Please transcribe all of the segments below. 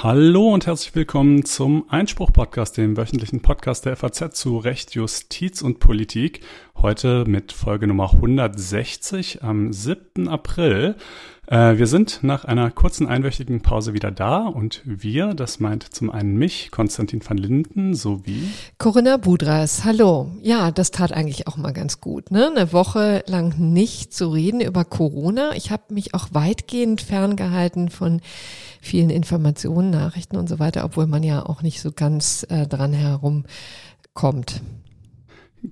Hallo und herzlich willkommen zum Einspruch-Podcast, dem wöchentlichen Podcast der FAZ zu Recht, Justiz und Politik. Heute mit Folge Nummer 160 am 7. April. Äh, wir sind nach einer kurzen einwöchigen Pause wieder da und wir, das meint zum einen mich, Konstantin van Linden, sowie Corinna Budras. Hallo. Ja, das tat eigentlich auch mal ganz gut. Ne? Eine Woche lang nicht zu reden über Corona. Ich habe mich auch weitgehend ferngehalten von vielen Informationen, Nachrichten und so weiter, obwohl man ja auch nicht so ganz äh, dran herumkommt.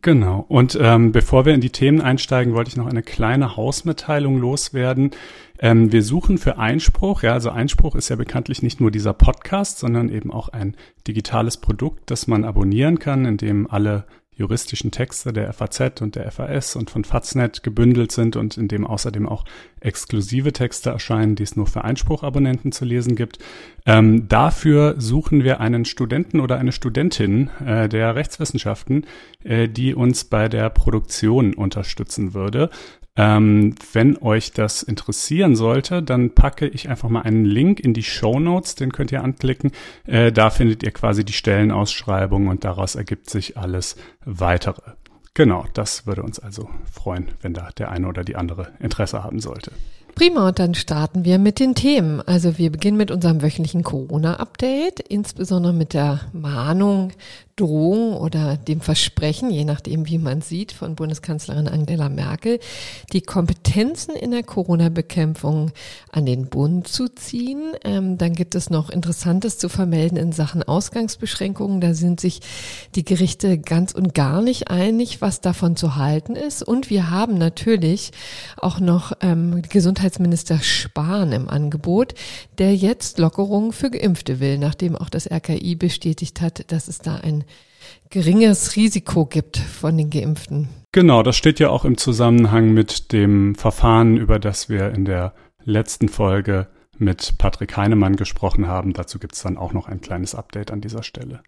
Genau. Und ähm, bevor wir in die Themen einsteigen, wollte ich noch eine kleine Hausmitteilung loswerden. Ähm, wir suchen für Einspruch, ja, also Einspruch ist ja bekanntlich nicht nur dieser Podcast, sondern eben auch ein digitales Produkt, das man abonnieren kann, in dem alle juristischen Texte der FAZ und der FAS und von Faznet gebündelt sind und in dem außerdem auch exklusive Texte erscheinen, die es nur für Einspruchabonnenten zu lesen gibt. Ähm, dafür suchen wir einen Studenten oder eine Studentin äh, der Rechtswissenschaften, äh, die uns bei der Produktion unterstützen würde. Ähm, wenn euch das interessieren sollte, dann packe ich einfach mal einen Link in die Show Notes, den könnt ihr anklicken. Äh, da findet ihr quasi die Stellenausschreibung und daraus ergibt sich alles weitere. Genau, das würde uns also freuen, wenn da der eine oder die andere Interesse haben sollte. Prima, und dann starten wir mit den Themen. Also wir beginnen mit unserem wöchentlichen Corona-Update, insbesondere mit der Mahnung, Drohung oder dem Versprechen, je nachdem, wie man sieht, von Bundeskanzlerin Angela Merkel, die Kompetenzen in der Corona-Bekämpfung an den Bund zu ziehen. Ähm, dann gibt es noch Interessantes zu vermelden in Sachen Ausgangsbeschränkungen. Da sind sich die Gerichte ganz und gar nicht einig, was davon zu halten ist. Und wir haben natürlich auch noch ähm, Gesundheit Gesundheitsminister Spahn im Angebot, der jetzt Lockerungen für Geimpfte will, nachdem auch das RKI bestätigt hat, dass es da ein geringes Risiko gibt von den Geimpften. Genau, das steht ja auch im Zusammenhang mit dem Verfahren, über das wir in der letzten Folge mit Patrick Heinemann gesprochen haben. Dazu gibt es dann auch noch ein kleines Update an dieser Stelle.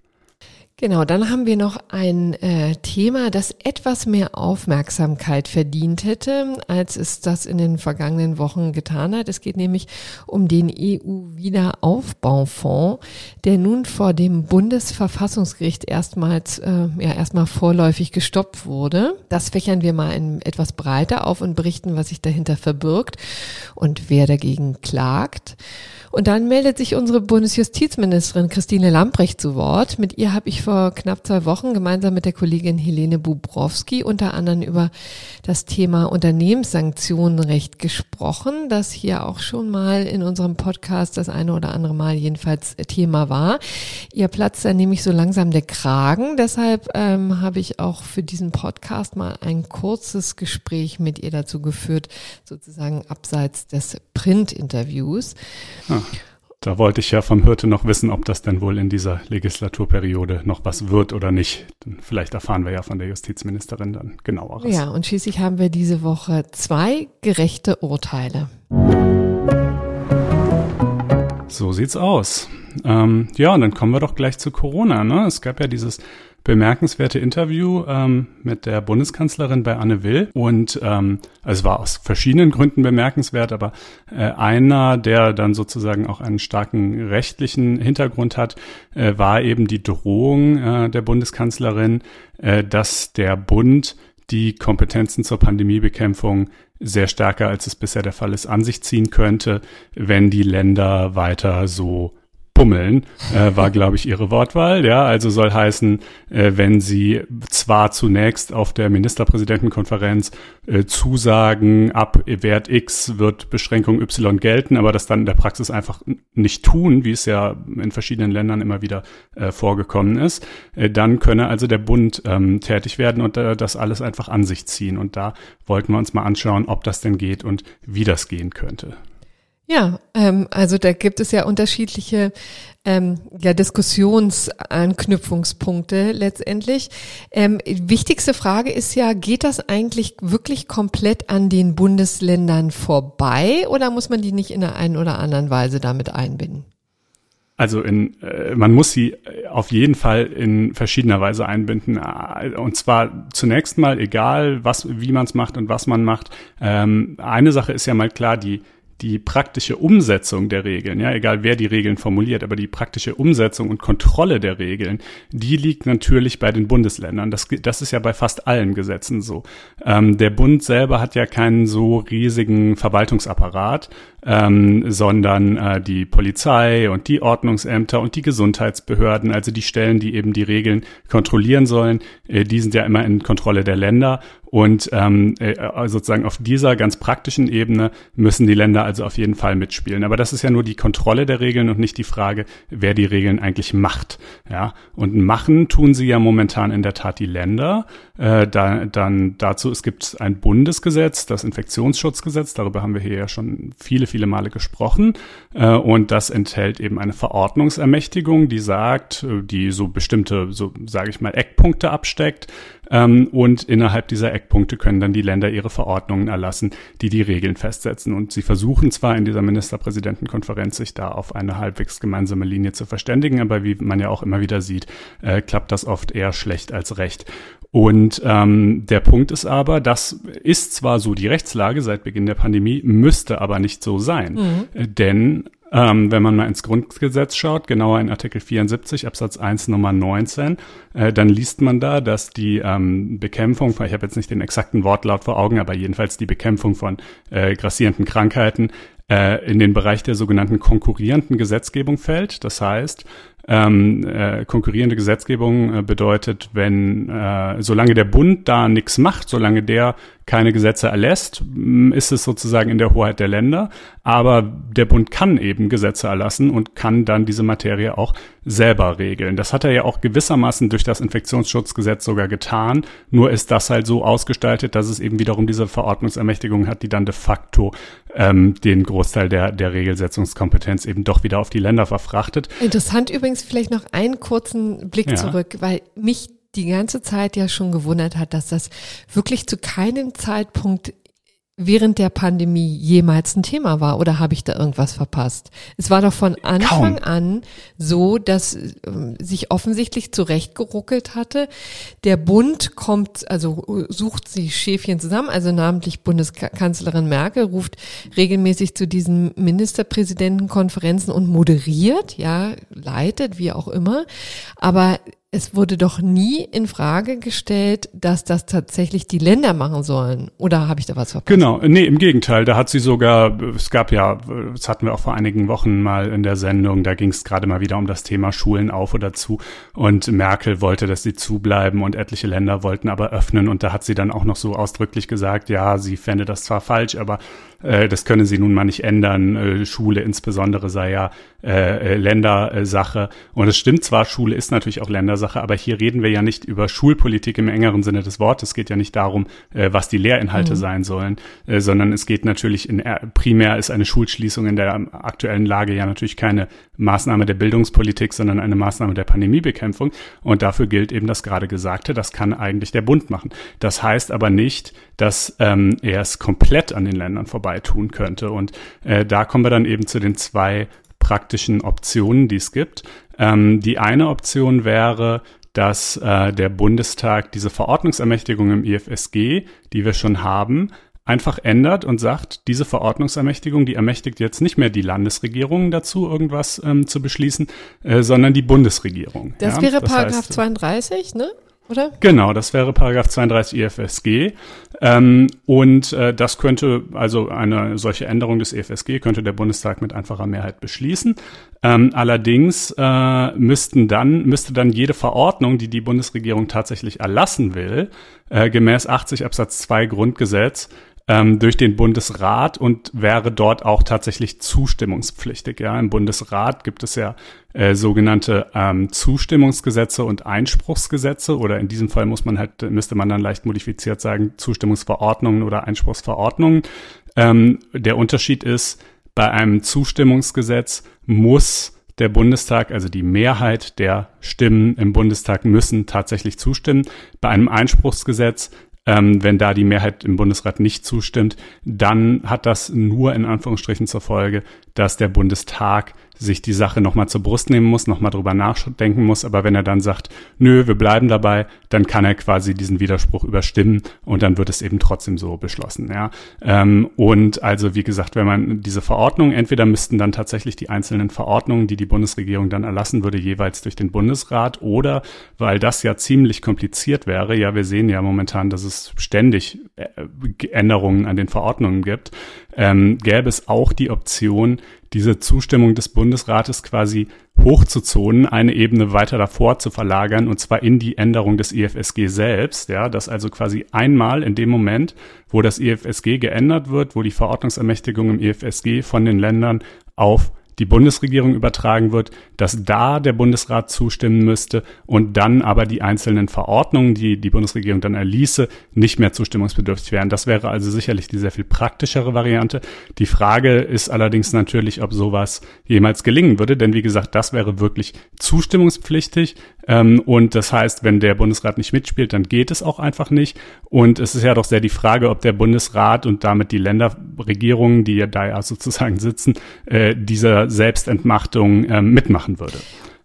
Genau, dann haben wir noch ein äh, Thema, das etwas mehr Aufmerksamkeit verdient hätte, als es das in den vergangenen Wochen getan hat. Es geht nämlich um den EU-Wiederaufbaufonds, der nun vor dem Bundesverfassungsgericht erstmals, äh, ja, erstmal vorläufig gestoppt wurde. Das fächern wir mal ein, etwas breiter auf und berichten, was sich dahinter verbirgt und wer dagegen klagt. Und dann meldet sich unsere Bundesjustizministerin Christine Lamprecht zu Wort. Mit ihr habe ich vor knapp zwei Wochen gemeinsam mit der Kollegin Helene Bubrowski unter anderem über das Thema Unternehmenssanktionenrecht gesprochen, das hier auch schon mal in unserem Podcast das eine oder andere Mal jedenfalls Thema war. Ihr platzt dann nämlich so langsam der Kragen. Deshalb ähm, habe ich auch für diesen Podcast mal ein kurzes Gespräch mit ihr dazu geführt, sozusagen abseits des Print-Interviews. Ah. Da wollte ich ja vom Hirte noch wissen, ob das denn wohl in dieser Legislaturperiode noch was wird oder nicht. Vielleicht erfahren wir ja von der Justizministerin dann genaueres. Ja, und schließlich haben wir diese Woche zwei gerechte Urteile. So sieht's aus. Ähm, ja, und dann kommen wir doch gleich zu Corona. Ne? Es gab ja dieses bemerkenswerte Interview ähm, mit der Bundeskanzlerin bei Anne Will. Und ähm, es war aus verschiedenen Gründen bemerkenswert, aber äh, einer, der dann sozusagen auch einen starken rechtlichen Hintergrund hat, äh, war eben die Drohung äh, der Bundeskanzlerin, äh, dass der Bund die Kompetenzen zur Pandemiebekämpfung sehr stärker, als es bisher der Fall ist, an sich ziehen könnte, wenn die Länder weiter so pummeln, äh, war, glaube ich, ihre Wortwahl. Ja, also soll heißen, äh, wenn sie zwar zunächst auf der Ministerpräsidentenkonferenz äh, zusagen, ab Wert X wird Beschränkung Y gelten, aber das dann in der Praxis einfach nicht tun, wie es ja in verschiedenen Ländern immer wieder äh, vorgekommen ist, äh, dann könne also der Bund ähm, tätig werden und äh, das alles einfach an sich ziehen. Und da wollten wir uns mal anschauen, ob das denn geht und wie das gehen könnte. Ja, ähm, also da gibt es ja unterschiedliche ähm, ja, Diskussionsanknüpfungspunkte letztendlich. Ähm, wichtigste Frage ist ja, geht das eigentlich wirklich komplett an den Bundesländern vorbei oder muss man die nicht in der einen oder anderen Weise damit einbinden? Also in, äh, man muss sie auf jeden Fall in verschiedener Weise einbinden. Äh, und zwar zunächst mal egal, was, wie man es macht und was man macht. Ähm, eine Sache ist ja mal klar, die die praktische Umsetzung der Regeln, ja, egal wer die Regeln formuliert, aber die praktische Umsetzung und Kontrolle der Regeln, die liegt natürlich bei den Bundesländern. Das, das ist ja bei fast allen Gesetzen so. Ähm, der Bund selber hat ja keinen so riesigen Verwaltungsapparat, ähm, sondern äh, die Polizei und die Ordnungsämter und die Gesundheitsbehörden, also die Stellen, die eben die Regeln kontrollieren sollen, äh, die sind ja immer in Kontrolle der Länder und ähm, äh, sozusagen auf dieser ganz praktischen Ebene müssen die Länder also auf jeden Fall mitspielen. Aber das ist ja nur die Kontrolle der Regeln und nicht die Frage, wer die Regeln eigentlich macht. Ja, und machen tun sie ja momentan in der Tat die Länder. Äh, da, dann dazu es gibt ein Bundesgesetz, das Infektionsschutzgesetz. Darüber haben wir hier ja schon viele viele Male gesprochen. Äh, und das enthält eben eine Verordnungsermächtigung, die sagt, äh, die so bestimmte, so sage ich mal, Eckpunkte absteckt ähm, und innerhalb dieser Eckpunkte können dann die Länder ihre Verordnungen erlassen, die die Regeln festsetzen. Und sie versuchen zwar in dieser Ministerpräsidentenkonferenz sich da auf eine halbwegs gemeinsame Linie zu verständigen, aber wie man ja auch immer wieder sieht, äh, klappt das oft eher schlecht als recht. Und ähm, der Punkt ist aber, das ist zwar so die Rechtslage seit Beginn der Pandemie, müsste aber nicht so sein. Mhm. Äh, denn ähm, wenn man mal ins Grundgesetz schaut, genauer in Artikel 74 Absatz 1 Nummer 19, äh, dann liest man da, dass die ähm, Bekämpfung, ich habe jetzt nicht den exakten Wortlaut vor Augen, aber jedenfalls die Bekämpfung von äh, grassierenden Krankheiten äh, in den Bereich der sogenannten konkurrierenden Gesetzgebung fällt. Das heißt, ähm, äh, konkurrierende Gesetzgebung äh, bedeutet, wenn äh, solange der Bund da nichts macht, solange der keine Gesetze erlässt, ist es sozusagen in der Hoheit der Länder. Aber der Bund kann eben Gesetze erlassen und kann dann diese Materie auch selber regeln. Das hat er ja auch gewissermaßen durch das Infektionsschutzgesetz sogar getan. Nur ist das halt so ausgestaltet, dass es eben wiederum diese Verordnungsermächtigung hat, die dann de facto ähm, den Großteil der, der Regelsetzungskompetenz eben doch wieder auf die Länder verfrachtet. Interessant übrigens vielleicht noch einen kurzen Blick ja. zurück, weil mich die ganze Zeit ja schon gewundert hat, dass das wirklich zu keinem Zeitpunkt während der Pandemie jemals ein Thema war oder habe ich da irgendwas verpasst? Es war doch von Anfang Kaum. an so, dass äh, sich offensichtlich zurechtgeruckelt hatte. Der Bund kommt, also sucht sie Schäfchen zusammen, also namentlich Bundeskanzlerin Merkel ruft regelmäßig zu diesen Ministerpräsidentenkonferenzen und moderiert, ja, leitet, wie auch immer. Aber es wurde doch nie in Frage gestellt, dass das tatsächlich die Länder machen sollen. Oder habe ich da was verpasst? Genau, nee, im Gegenteil. Da hat sie sogar, es gab ja, das hatten wir auch vor einigen Wochen mal in der Sendung, da ging es gerade mal wieder um das Thema Schulen auf oder zu. Und Merkel wollte, dass sie zubleiben und etliche Länder wollten aber öffnen. Und da hat sie dann auch noch so ausdrücklich gesagt, ja, sie fände das zwar falsch, aber äh, das können sie nun mal nicht ändern. Äh, Schule insbesondere sei ja äh, Ländersache. Und es stimmt zwar, Schule ist natürlich auch Ländersache, aber hier reden wir ja nicht über Schulpolitik im engeren Sinne des Wortes. Es geht ja nicht darum, was die Lehrinhalte mhm. sein sollen, sondern es geht natürlich in, primär ist eine Schulschließung in der aktuellen Lage ja natürlich keine Maßnahme der Bildungspolitik, sondern eine Maßnahme der Pandemiebekämpfung. Und dafür gilt eben das gerade Gesagte, das kann eigentlich der Bund machen. Das heißt aber nicht, dass ähm, er es komplett an den Ländern vorbei tun könnte. Und äh, da kommen wir dann eben zu den zwei praktischen Optionen, die es gibt. Ähm, die eine Option wäre, dass äh, der Bundestag diese Verordnungsermächtigung im IFSG, die wir schon haben, einfach ändert und sagt, diese Verordnungsermächtigung, die ermächtigt jetzt nicht mehr die Landesregierung dazu, irgendwas ähm, zu beschließen, äh, sondern die Bundesregierung. Das ja? wäre das Paragraph heißt, 32, ne? Oder? Genau, das wäre Paragraph 32 IFSG. Ähm, und äh, das könnte, also eine solche Änderung des EFSG könnte der Bundestag mit einfacher Mehrheit beschließen. Ähm, allerdings äh, müssten dann, müsste dann jede Verordnung, die die Bundesregierung tatsächlich erlassen will, äh, gemäß 80 Absatz 2 Grundgesetz, ähm, durch den Bundesrat und wäre dort auch tatsächlich zustimmungspflichtig. Ja, im Bundesrat gibt es ja äh, sogenannte ähm, Zustimmungsgesetze und Einspruchsgesetze oder in diesem Fall muss man halt müsste man dann leicht modifiziert sagen Zustimmungsverordnungen oder Einspruchsverordnungen. Ähm, der Unterschied ist bei einem Zustimmungsgesetz muss der Bundestag, also die Mehrheit der Stimmen im Bundestag müssen tatsächlich zustimmen. Bei einem Einspruchsgesetz ähm, wenn da die Mehrheit im Bundesrat nicht zustimmt, dann hat das nur in Anführungsstrichen zur Folge, dass der Bundestag sich die Sache nochmal zur Brust nehmen muss, nochmal drüber nachdenken muss. Aber wenn er dann sagt, nö, wir bleiben dabei, dann kann er quasi diesen Widerspruch überstimmen und dann wird es eben trotzdem so beschlossen. Ja. Ähm, und also wie gesagt, wenn man diese Verordnung, entweder müssten dann tatsächlich die einzelnen Verordnungen, die die Bundesregierung dann erlassen würde, jeweils durch den Bundesrat oder, weil das ja ziemlich kompliziert wäre, ja, wir sehen ja momentan, dass es ständig äh, Änderungen an den Verordnungen gibt, ähm, gäbe es auch die Option, diese Zustimmung des Bundesrates quasi hochzuzonen, eine Ebene weiter davor zu verlagern, und zwar in die Änderung des IFSG selbst, ja, dass also quasi einmal in dem Moment, wo das IFSG geändert wird, wo die Verordnungsermächtigung im IFSG von den Ländern auf die Bundesregierung übertragen wird, dass da der Bundesrat zustimmen müsste und dann aber die einzelnen Verordnungen, die die Bundesregierung dann erließe, nicht mehr zustimmungsbedürftig wären. Das wäre also sicherlich die sehr viel praktischere Variante. Die Frage ist allerdings natürlich, ob sowas jemals gelingen würde, denn wie gesagt, das wäre wirklich zustimmungspflichtig ähm, und das heißt, wenn der Bundesrat nicht mitspielt, dann geht es auch einfach nicht. Und es ist ja doch sehr die Frage, ob der Bundesrat und damit die Länderregierungen, die ja da ja sozusagen sitzen, äh, dieser Selbstentmachtung äh, mitmachen würde.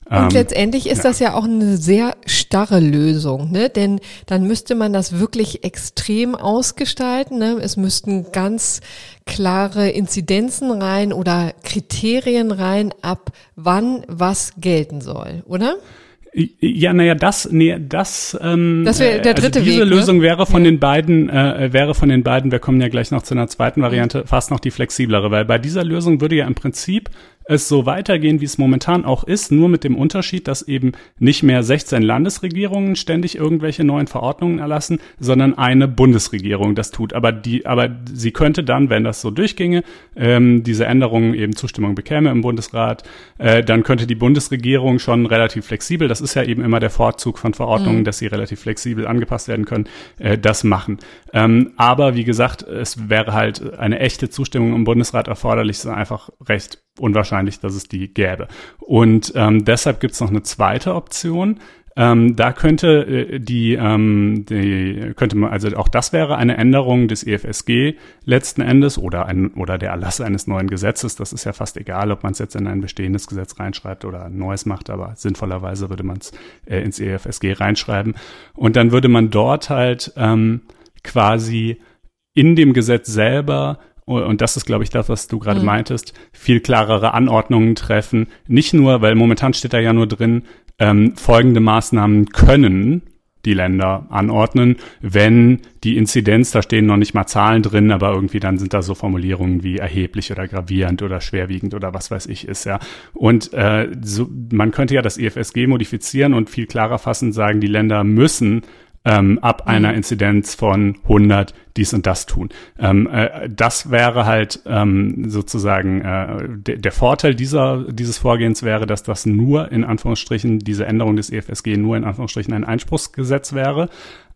Und ähm, letztendlich ist ja. das ja auch eine sehr starre Lösung, ne? Denn dann müsste man das wirklich extrem ausgestalten. Ne? Es müssten ganz klare Inzidenzen rein oder Kriterien rein, ab wann was gelten soll, oder? Ja, naja, das, nee, das, ähm, das wäre der also dritte also diese Weg, ne? Lösung wäre von ja. den beiden, äh, wäre von den beiden, wir kommen ja gleich noch zu einer zweiten Variante, fast noch die flexiblere, weil bei dieser Lösung würde ja im Prinzip es so weitergehen, wie es momentan auch ist, nur mit dem Unterschied, dass eben nicht mehr 16 Landesregierungen ständig irgendwelche neuen Verordnungen erlassen, sondern eine Bundesregierung das tut. Aber die, aber sie könnte dann, wenn das so durchginge, ähm, diese Änderungen eben Zustimmung bekäme im Bundesrat, äh, dann könnte die Bundesregierung schon relativ flexibel, das ist ja eben immer der Vorzug von Verordnungen, mhm. dass sie relativ flexibel angepasst werden können, äh, das machen. Ähm, aber wie gesagt, es wäre halt eine echte Zustimmung im Bundesrat erforderlich, ist einfach recht unwahrscheinlich, dass es die gäbe. Und ähm, deshalb gibt es noch eine zweite Option. Ähm, da könnte äh, die, ähm, die könnte man also auch das wäre eine Änderung des EFSG letzten Endes oder ein oder der Erlass eines neuen Gesetzes. Das ist ja fast egal, ob man es jetzt in ein bestehendes Gesetz reinschreibt oder ein neues macht, aber sinnvollerweise würde man es äh, ins EFSG reinschreiben und dann würde man dort halt ähm, quasi in dem Gesetz selber und das ist, glaube ich, das, was du gerade mhm. meintest, viel klarere Anordnungen treffen. Nicht nur, weil momentan steht da ja nur drin, ähm, folgende Maßnahmen können die Länder anordnen, wenn die Inzidenz, da stehen noch nicht mal Zahlen drin, aber irgendwie dann sind da so Formulierungen wie erheblich oder gravierend oder schwerwiegend oder was weiß ich ist, ja. Und äh, so, man könnte ja das EFSG modifizieren und viel klarer fassen, sagen, die Länder müssen ähm, ab mhm. einer Inzidenz von 100 dies und das tun. Ähm, äh, das wäre halt ähm, sozusagen äh, de der Vorteil dieser, dieses Vorgehens wäre, dass das nur in Anführungsstrichen, diese Änderung des EFSG nur in Anführungsstrichen ein Einspruchsgesetz wäre.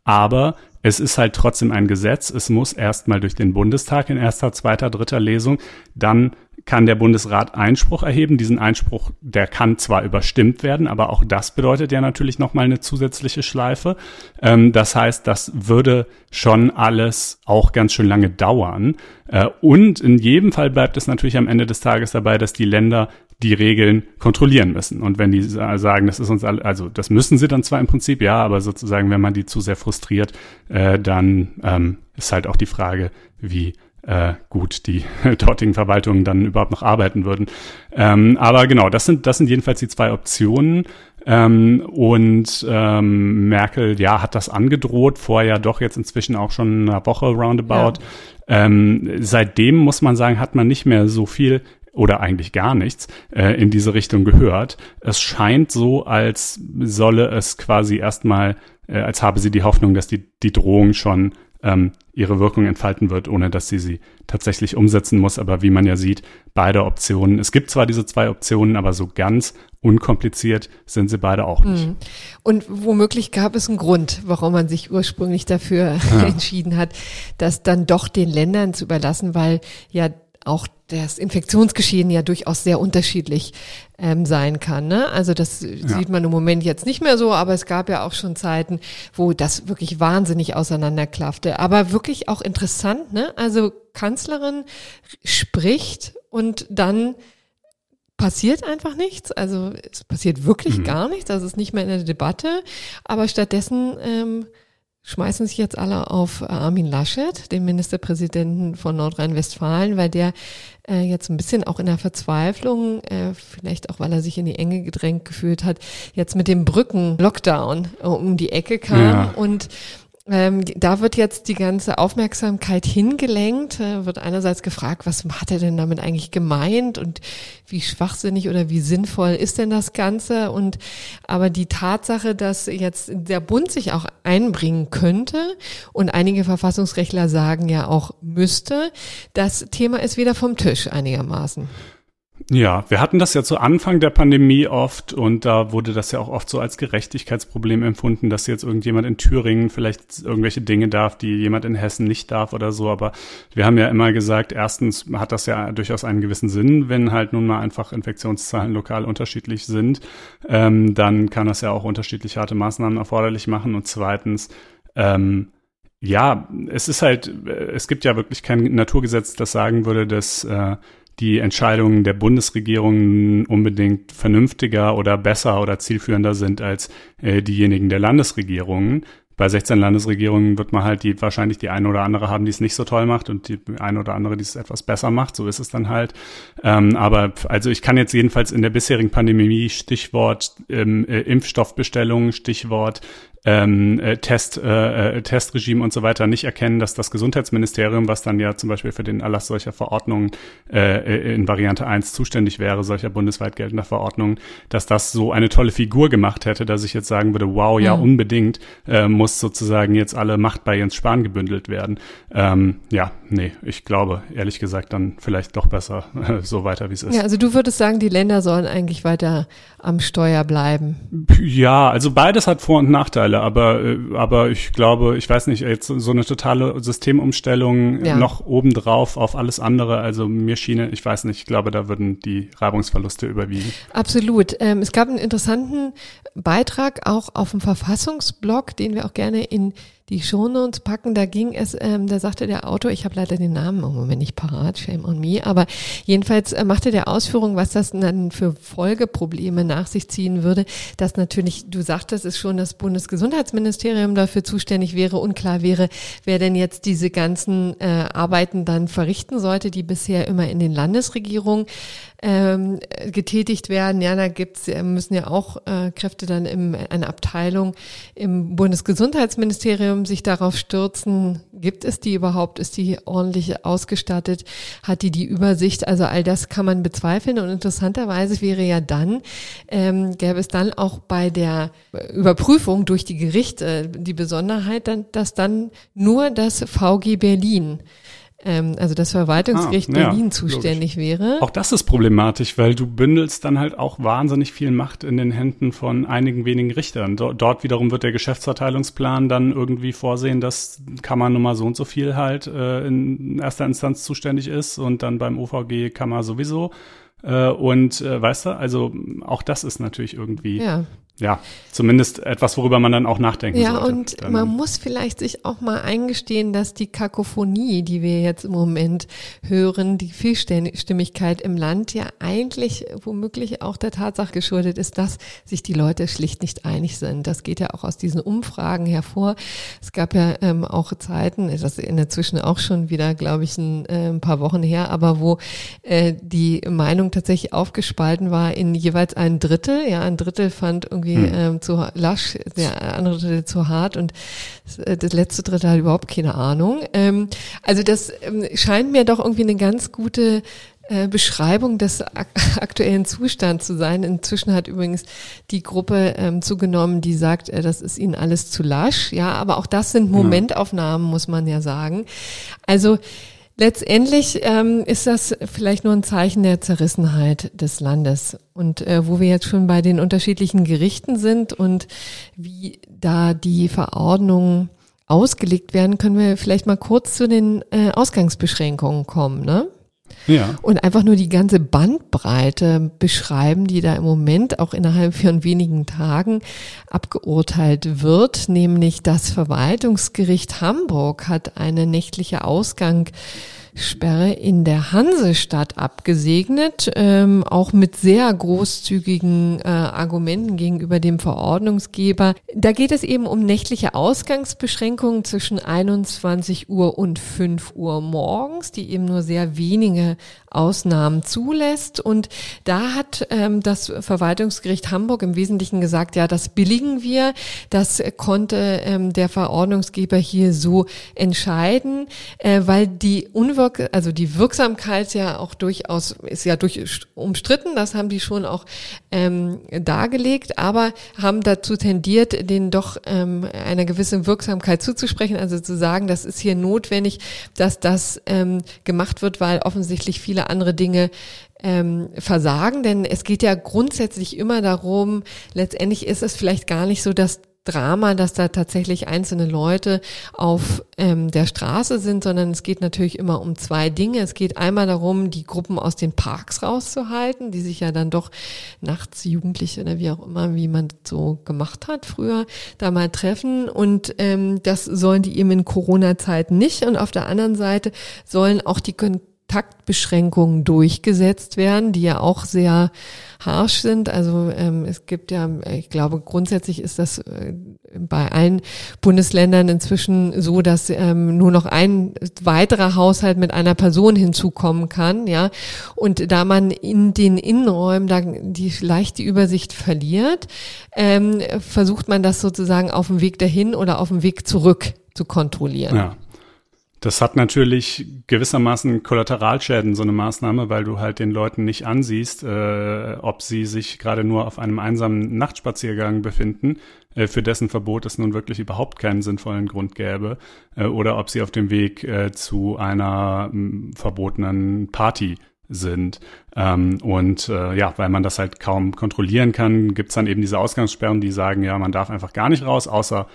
Aber es ist halt trotzdem ein Gesetz. Es muss erstmal durch den Bundestag in erster, zweiter, dritter Lesung. Dann kann der Bundesrat Einspruch erheben. Diesen Einspruch, der kann zwar überstimmt werden, aber auch das bedeutet ja natürlich nochmal eine zusätzliche Schleife. Ähm, das heißt, das würde schon alles auch ganz schön lange dauern. Äh, und in jedem Fall bleibt es natürlich am Ende des Tages dabei, dass die Länder die Regeln kontrollieren müssen. Und wenn die sagen, das ist uns alle, also das müssen sie dann zwar im Prinzip, ja, aber sozusagen, wenn man die zu sehr frustriert, äh, dann ähm, ist halt auch die Frage, wie äh, gut die dortigen Verwaltungen dann überhaupt noch arbeiten würden. Ähm, aber genau, das sind, das sind jedenfalls die zwei Optionen. Ähm, und ähm, Merkel, ja, hat das angedroht, vorher doch jetzt inzwischen auch schon eine Woche roundabout. Ja. Ähm, seitdem muss man sagen, hat man nicht mehr so viel oder eigentlich gar nichts äh, in diese Richtung gehört. Es scheint so, als solle es quasi erstmal, äh, als habe sie die Hoffnung, dass die, die Drohung schon ähm, ihre Wirkung entfalten wird, ohne dass sie sie tatsächlich umsetzen muss. Aber wie man ja sieht, beide Optionen. Es gibt zwar diese zwei Optionen, aber so ganz unkompliziert sind sie beide auch nicht. Mhm. Und womöglich gab es einen Grund, warum man sich ursprünglich dafür ja. entschieden hat, das dann doch den Ländern zu überlassen, weil ja auch das Infektionsgeschehen ja durchaus sehr unterschiedlich ähm, sein kann. Ne? Also das ja. sieht man im Moment jetzt nicht mehr so, aber es gab ja auch schon Zeiten, wo das wirklich wahnsinnig auseinanderklaffte. Aber wirklich auch interessant, ne? Also Kanzlerin spricht und dann passiert einfach nichts. Also es passiert wirklich mhm. gar nichts. Das ist nicht mehr in der Debatte. Aber stattdessen ähm, schmeißen sich jetzt alle auf Armin Laschet, den Ministerpräsidenten von Nordrhein-Westfalen, weil der äh, jetzt ein bisschen auch in der Verzweiflung, äh, vielleicht auch weil er sich in die Enge gedrängt gefühlt hat, jetzt mit dem Brücken-Lockdown äh, um die Ecke kam ja. und ähm, da wird jetzt die ganze Aufmerksamkeit hingelenkt, äh, wird einerseits gefragt, was hat er denn damit eigentlich gemeint und wie schwachsinnig oder wie sinnvoll ist denn das Ganze? Und aber die Tatsache, dass jetzt der Bund sich auch einbringen könnte und einige Verfassungsrechtler sagen ja auch müsste, das Thema ist wieder vom Tisch einigermaßen. Ja, wir hatten das ja zu Anfang der Pandemie oft und da wurde das ja auch oft so als Gerechtigkeitsproblem empfunden, dass jetzt irgendjemand in Thüringen vielleicht irgendwelche Dinge darf, die jemand in Hessen nicht darf oder so. Aber wir haben ja immer gesagt, erstens hat das ja durchaus einen gewissen Sinn, wenn halt nun mal einfach Infektionszahlen lokal unterschiedlich sind, ähm, dann kann das ja auch unterschiedlich harte Maßnahmen erforderlich machen. Und zweitens, ähm, ja, es ist halt, es gibt ja wirklich kein Naturgesetz, das sagen würde, dass äh, die Entscheidungen der Bundesregierung unbedingt vernünftiger oder besser oder zielführender sind als äh, diejenigen der Landesregierungen. Bei 16 Landesregierungen wird man halt die wahrscheinlich die eine oder andere haben, die es nicht so toll macht und die eine oder andere, die es etwas besser macht. So ist es dann halt. Ähm, aber also ich kann jetzt jedenfalls in der bisherigen Pandemie Stichwort ähm, äh, Impfstoffbestellungen, Stichwort ähm, äh, Test, äh, äh, Testregime und so weiter nicht erkennen, dass das Gesundheitsministerium, was dann ja zum Beispiel für den Erlass solcher Verordnungen äh, in Variante 1 zuständig wäre, solcher bundesweit geltender Verordnungen, dass das so eine tolle Figur gemacht hätte, dass ich jetzt sagen würde, wow, ja, mhm. unbedingt äh, muss sozusagen jetzt alle Macht bei Jens Spahn gebündelt werden. Ähm, ja, nee, ich glaube, ehrlich gesagt, dann vielleicht doch besser so weiter, wie es ist. Ja, also du würdest sagen, die Länder sollen eigentlich weiter am Steuer bleiben. Ja, also beides hat Vor- und Nachteile. Aber, äh, aber ich glaube, ich weiß nicht, jetzt so eine totale Systemumstellung ja. noch obendrauf auf alles andere, also mir schiene, ich weiß nicht, ich glaube, da würden die Reibungsverluste überwiegen. Absolut. Ähm, es gab einen interessanten Beitrag auch auf dem Verfassungsblog, den wir auch gerne in die Shownotes packen. Da ging es, ähm, da sagte der Autor, ich habe leider den Namen im Moment nicht parat, shame on me, aber jedenfalls äh, machte der Ausführung, was das dann für Folgeprobleme nach sich ziehen würde, dass natürlich, du sagtest es schon, das Bundesgesundheitsministerium dafür zuständig wäre, unklar wäre, wer denn jetzt diese ganzen äh, Arbeiten dann verrichten sollte, die bisher immer in den Landesregierungen ähm, getätigt werden. Ja, da gibt's, äh, müssen ja auch äh, Kräfte dann in einer Abteilung im Bundesgesundheitsministerium sich darauf stürzen. Gibt es die überhaupt? Ist die ordentlich ausgestattet? Hat die die Übersicht? Also all das kann man bezweifeln. Und interessanterweise wäre ja dann, ähm, gäbe es dann auch bei der Überprüfung durch die Gerichte die Besonderheit, dass dann nur das VG Berlin ähm, also das Verwaltungsgericht ah, Berlin ja, zuständig logisch. wäre. Auch das ist problematisch, weil du bündelst dann halt auch wahnsinnig viel Macht in den Händen von einigen wenigen Richtern. Dort wiederum wird der Geschäftsverteilungsplan dann irgendwie vorsehen, dass Kammer Nummer so und so viel halt äh, in erster Instanz zuständig ist und dann beim OVG Kammer sowieso. Äh, und äh, weißt du, also auch das ist natürlich irgendwie ja ja, zumindest etwas, worüber man dann auch nachdenken ja, sollte. Ja, und dann man muss vielleicht sich auch mal eingestehen, dass die Kakophonie, die wir jetzt im Moment hören, die Vielstimmigkeit im Land ja eigentlich womöglich auch der Tatsache geschuldet ist, dass sich die Leute schlicht nicht einig sind. Das geht ja auch aus diesen Umfragen hervor. Es gab ja ähm, auch Zeiten, das ist in der Zwischen auch schon wieder, glaube ich, ein, äh, ein paar Wochen her, aber wo äh, die Meinung tatsächlich aufgespalten war in jeweils ein Drittel. Ja, ein Drittel fand irgendwie irgendwie hm. ähm, zu lasch, der andere Drittel zu hart und das, das letzte Drittel hat überhaupt keine Ahnung. Ähm, also das ähm, scheint mir doch irgendwie eine ganz gute äh, Beschreibung des ak aktuellen Zustands zu sein. Inzwischen hat übrigens die Gruppe ähm, zugenommen, die sagt, äh, das ist ihnen alles zu lasch. Ja, aber auch das sind Momentaufnahmen, muss man ja sagen. Also Letztendlich ähm, ist das vielleicht nur ein Zeichen der Zerrissenheit des Landes. Und äh, wo wir jetzt schon bei den unterschiedlichen Gerichten sind und wie da die Verordnungen ausgelegt werden, können wir vielleicht mal kurz zu den äh, Ausgangsbeschränkungen kommen. Ne? Ja. und einfach nur die ganze Bandbreite beschreiben, die da im Moment auch innerhalb von wenigen Tagen abgeurteilt wird, nämlich das Verwaltungsgericht Hamburg hat eine nächtliche Ausgang Sperre in der Hansestadt abgesegnet, ähm, auch mit sehr großzügigen äh, Argumenten gegenüber dem Verordnungsgeber. Da geht es eben um nächtliche Ausgangsbeschränkungen zwischen 21 Uhr und 5 Uhr morgens, die eben nur sehr wenige Ausnahmen zulässt. Und da hat ähm, das Verwaltungsgericht Hamburg im Wesentlichen gesagt, ja, das billigen wir. Das konnte ähm, der Verordnungsgeber hier so entscheiden, äh, weil die Unwirk also die Wirksamkeit ja auch durchaus ist ja durch umstritten. Das haben die schon auch ähm, dargelegt, aber haben dazu tendiert, denen doch ähm, eine gewisse Wirksamkeit zuzusprechen. Also zu sagen, das ist hier notwendig, dass das ähm, gemacht wird, weil offensichtlich viele viele andere Dinge ähm, versagen, denn es geht ja grundsätzlich immer darum, letztendlich ist es vielleicht gar nicht so das Drama, dass da tatsächlich einzelne Leute auf ähm, der Straße sind, sondern es geht natürlich immer um zwei Dinge. Es geht einmal darum, die Gruppen aus den Parks rauszuhalten, die sich ja dann doch nachts Jugendliche oder wie auch immer, wie man so gemacht hat früher, da mal treffen. Und ähm, das sollen die eben in Corona-Zeiten nicht. Und auf der anderen Seite sollen auch die Kontaktbeschränkungen durchgesetzt werden, die ja auch sehr harsh sind. Also ähm, es gibt ja, ich glaube, grundsätzlich ist das äh, bei allen Bundesländern inzwischen so, dass ähm, nur noch ein weiterer Haushalt mit einer Person hinzukommen kann, ja. Und da man in den Innenräumen da die leicht die Übersicht verliert, ähm, versucht man das sozusagen auf dem Weg dahin oder auf dem Weg zurück zu kontrollieren. Ja. Das hat natürlich gewissermaßen Kollateralschäden, so eine Maßnahme, weil du halt den Leuten nicht ansiehst, äh, ob sie sich gerade nur auf einem einsamen Nachtspaziergang befinden, äh, für dessen Verbot es nun wirklich überhaupt keinen sinnvollen Grund gäbe, äh, oder ob sie auf dem Weg äh, zu einer m, verbotenen Party sind. Ähm, und äh, ja, weil man das halt kaum kontrollieren kann, gibt's dann eben diese Ausgangssperren, die sagen, ja, man darf einfach gar nicht raus, außer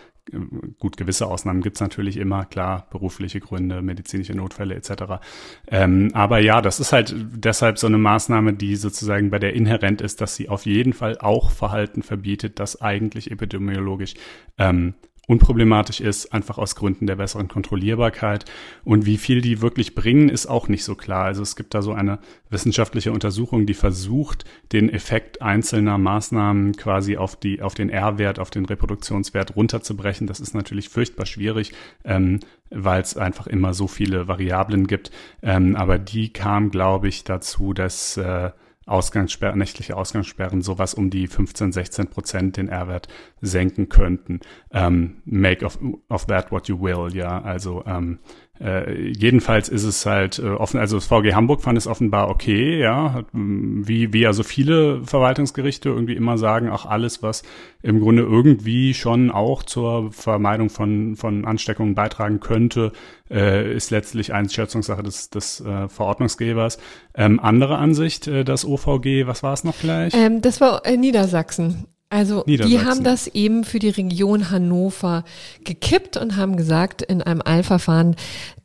Gut, gewisse Ausnahmen gibt's natürlich immer, klar, berufliche Gründe, medizinische Notfälle etc. Ähm, aber ja, das ist halt deshalb so eine Maßnahme, die sozusagen bei der inhärent ist, dass sie auf jeden Fall auch Verhalten verbietet, das eigentlich epidemiologisch ähm, unproblematisch ist, einfach aus Gründen der besseren Kontrollierbarkeit. Und wie viel die wirklich bringen, ist auch nicht so klar. Also es gibt da so eine wissenschaftliche Untersuchung, die versucht, den Effekt einzelner Maßnahmen quasi auf die, auf den R-Wert, auf den Reproduktionswert runterzubrechen. Das ist natürlich furchtbar schwierig, ähm, weil es einfach immer so viele Variablen gibt. Ähm, aber die kam, glaube ich, dazu, dass äh, Ausgangssperren, nächtliche Ausgangssperren sowas um die 15, 16 Prozent den R-Wert senken könnten. Ähm, make of, of that what you will, ja. Also ähm, äh, jedenfalls ist es halt äh, offen, also das VG Hamburg fand es offenbar okay, ja, wie, wie ja so viele Verwaltungsgerichte irgendwie immer sagen, auch alles, was im Grunde irgendwie schon auch zur Vermeidung von, von Ansteckungen beitragen könnte, äh, ist letztlich Einschätzungssache des, des äh, Verordnungsgebers. Ähm, andere Ansicht, äh, das OVG, was war es noch gleich? Ähm, das war äh, Niedersachsen. Also die haben das eben für die Region Hannover gekippt und haben gesagt, in einem Eilverfahren,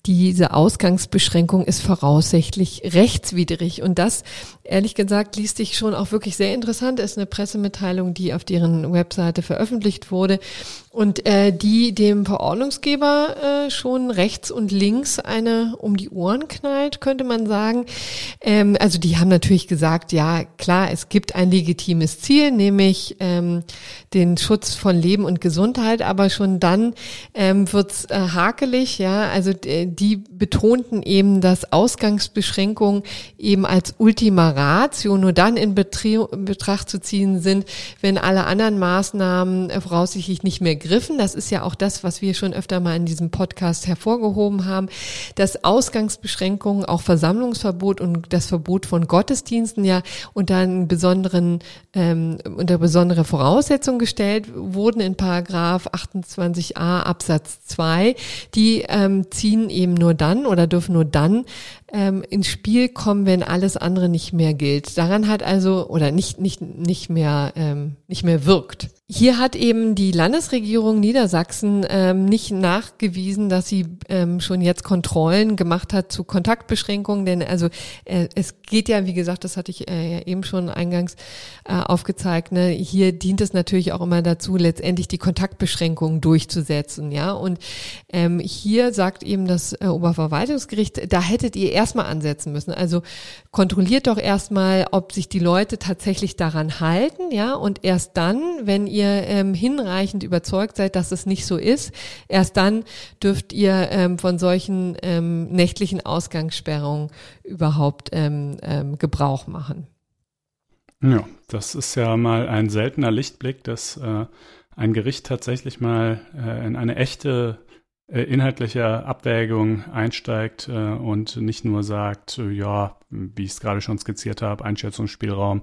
diese Ausgangsbeschränkung ist voraussichtlich rechtswidrig. Und das, ehrlich gesagt, liest sich schon auch wirklich sehr interessant. Ist eine Pressemitteilung, die auf deren Webseite veröffentlicht wurde und äh, die dem Verordnungsgeber äh, schon rechts und links eine um die Ohren knallt, könnte man sagen. Ähm, also die haben natürlich gesagt, ja klar, es gibt ein legitimes Ziel, nämlich ähm, den Schutz von Leben und Gesundheit, aber schon dann ähm, wird's äh, hakelig, ja. Also die betonten eben, dass Ausgangsbeschränkungen eben als Ultima Ratio nur dann in, Betrie in Betracht zu ziehen sind, wenn alle anderen Maßnahmen äh, voraussichtlich nicht mehr griffen. Das ist ja auch das, was wir schon öfter mal in diesem Podcast hervorgehoben haben, dass Ausgangsbeschränkungen, auch Versammlungsverbot und das Verbot von Gottesdiensten ja unter einen besonderen, ähm, unter besondere Voraussetzungen gestellt wurden in Paragraph 28a Absatz 2. Die ähm, ziehen eben nur dann oder dürfen nur dann ähm, ins Spiel kommen, wenn alles andere nicht mehr gilt. Daran hat also oder nicht nicht nicht mehr ähm, nicht mehr wirkt. Hier hat eben die Landesregierung Niedersachsen ähm, nicht nachgewiesen, dass sie ähm, schon jetzt Kontrollen gemacht hat zu Kontaktbeschränkungen, denn also äh, es geht ja, wie gesagt, das hatte ich äh, ja eben schon eingangs äh, aufgezeigt, ne, hier dient es natürlich auch immer dazu, letztendlich die Kontaktbeschränkungen durchzusetzen, ja. Und ähm, hier sagt eben das äh, Oberverwaltungsgericht, da hättet ihr erstmal ansetzen müssen. Also kontrolliert doch erstmal, ob sich die Leute tatsächlich daran halten, ja, und erst dann, wenn ihr ihr ähm, hinreichend überzeugt seid, dass es nicht so ist, erst dann dürft ihr ähm, von solchen ähm, nächtlichen Ausgangssperrungen überhaupt ähm, ähm, Gebrauch machen. Ja, das ist ja mal ein seltener Lichtblick, dass äh, ein Gericht tatsächlich mal äh, in eine echte äh, inhaltliche Abwägung einsteigt äh, und nicht nur sagt, ja, wie ich es gerade schon skizziert habe, Einschätzungsspielraum,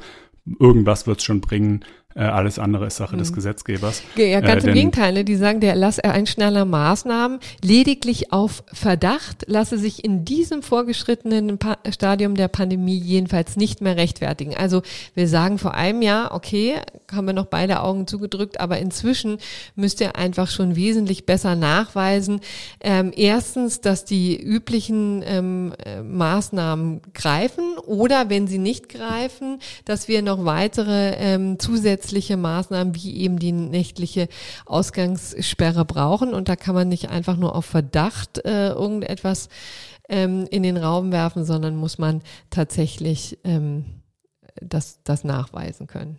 irgendwas wird es schon bringen, alles andere ist Sache mhm. des Gesetzgebers. Ja, ganz äh, im Gegenteil. Ne? Die sagen, der Erlass einschneller Maßnahmen lediglich auf Verdacht lasse sich in diesem vorgeschrittenen pa Stadium der Pandemie jedenfalls nicht mehr rechtfertigen. Also wir sagen vor einem Jahr, okay, haben wir noch beide Augen zugedrückt, aber inzwischen müsst ihr einfach schon wesentlich besser nachweisen. Ähm, erstens, dass die üblichen ähm, äh, Maßnahmen greifen oder wenn sie nicht greifen, dass wir noch weitere ähm, zusätzliche zusätzliche Maßnahmen wie eben die nächtliche Ausgangssperre brauchen. Und da kann man nicht einfach nur auf Verdacht äh, irgendetwas ähm, in den Raum werfen, sondern muss man tatsächlich ähm, das, das nachweisen können.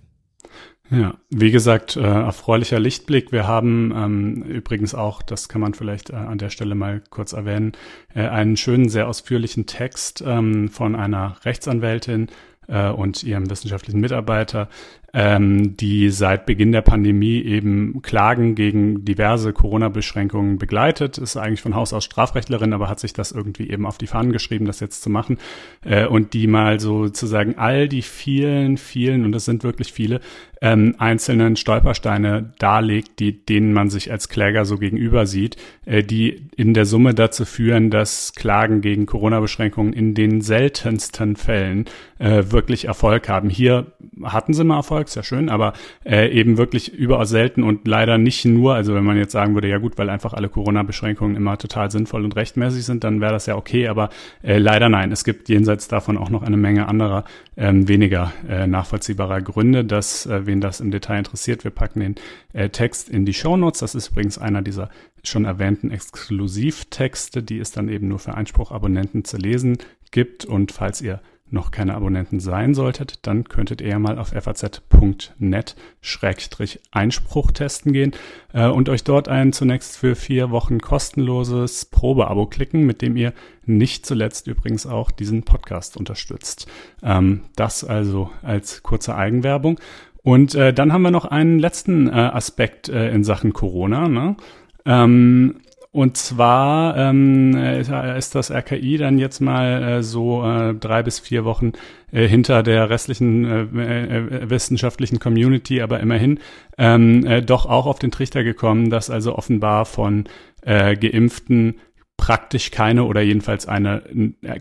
Ja, wie gesagt, äh, erfreulicher Lichtblick. Wir haben ähm, übrigens auch, das kann man vielleicht äh, an der Stelle mal kurz erwähnen, äh, einen schönen, sehr ausführlichen Text ähm, von einer Rechtsanwältin äh, und ihrem wissenschaftlichen Mitarbeiter, ähm, die seit Beginn der Pandemie eben Klagen gegen diverse Corona-Beschränkungen begleitet, ist eigentlich von Haus aus Strafrechtlerin, aber hat sich das irgendwie eben auf die Fahnen geschrieben, das jetzt zu machen äh, und die mal sozusagen all die vielen, vielen, und das sind wirklich viele, ähm, einzelnen Stolpersteine darlegt, die, denen man sich als Kläger so gegenüber sieht, äh, die in der Summe dazu führen, dass Klagen gegen Corona-Beschränkungen in den seltensten Fällen äh, wirklich Erfolg haben. Hier hatten sie mal Erfolg, ist ja schön, aber äh, eben wirklich überaus selten und leider nicht nur, also wenn man jetzt sagen würde, ja gut, weil einfach alle Corona-Beschränkungen immer total sinnvoll und rechtmäßig sind, dann wäre das ja okay, aber äh, leider nein. Es gibt jenseits davon auch noch eine Menge anderer ähm, weniger äh, nachvollziehbarer Gründe, dass äh, wen das im Detail interessiert, wir packen den äh, Text in die Show Notes. Das ist übrigens einer dieser schon erwähnten Exklusivtexte, die es dann eben nur für Einspruchabonnenten zu lesen gibt. Und falls ihr noch keine Abonnenten sein solltet, dann könntet ihr mal auf faz.net-einspruch testen gehen äh, und euch dort ein zunächst für vier Wochen kostenloses Probeabo klicken, mit dem ihr nicht zuletzt übrigens auch diesen Podcast unterstützt. Ähm, das also als kurze Eigenwerbung. Und äh, dann haben wir noch einen letzten äh, Aspekt äh, in Sachen Corona. Ne? Ähm, und zwar ähm, äh, ist das RKI dann jetzt mal äh, so äh, drei bis vier Wochen äh, hinter der restlichen äh, äh, wissenschaftlichen Community, aber immerhin ähm, äh, doch auch auf den Trichter gekommen, dass also offenbar von Geimpften praktisch keine oder jedenfalls eine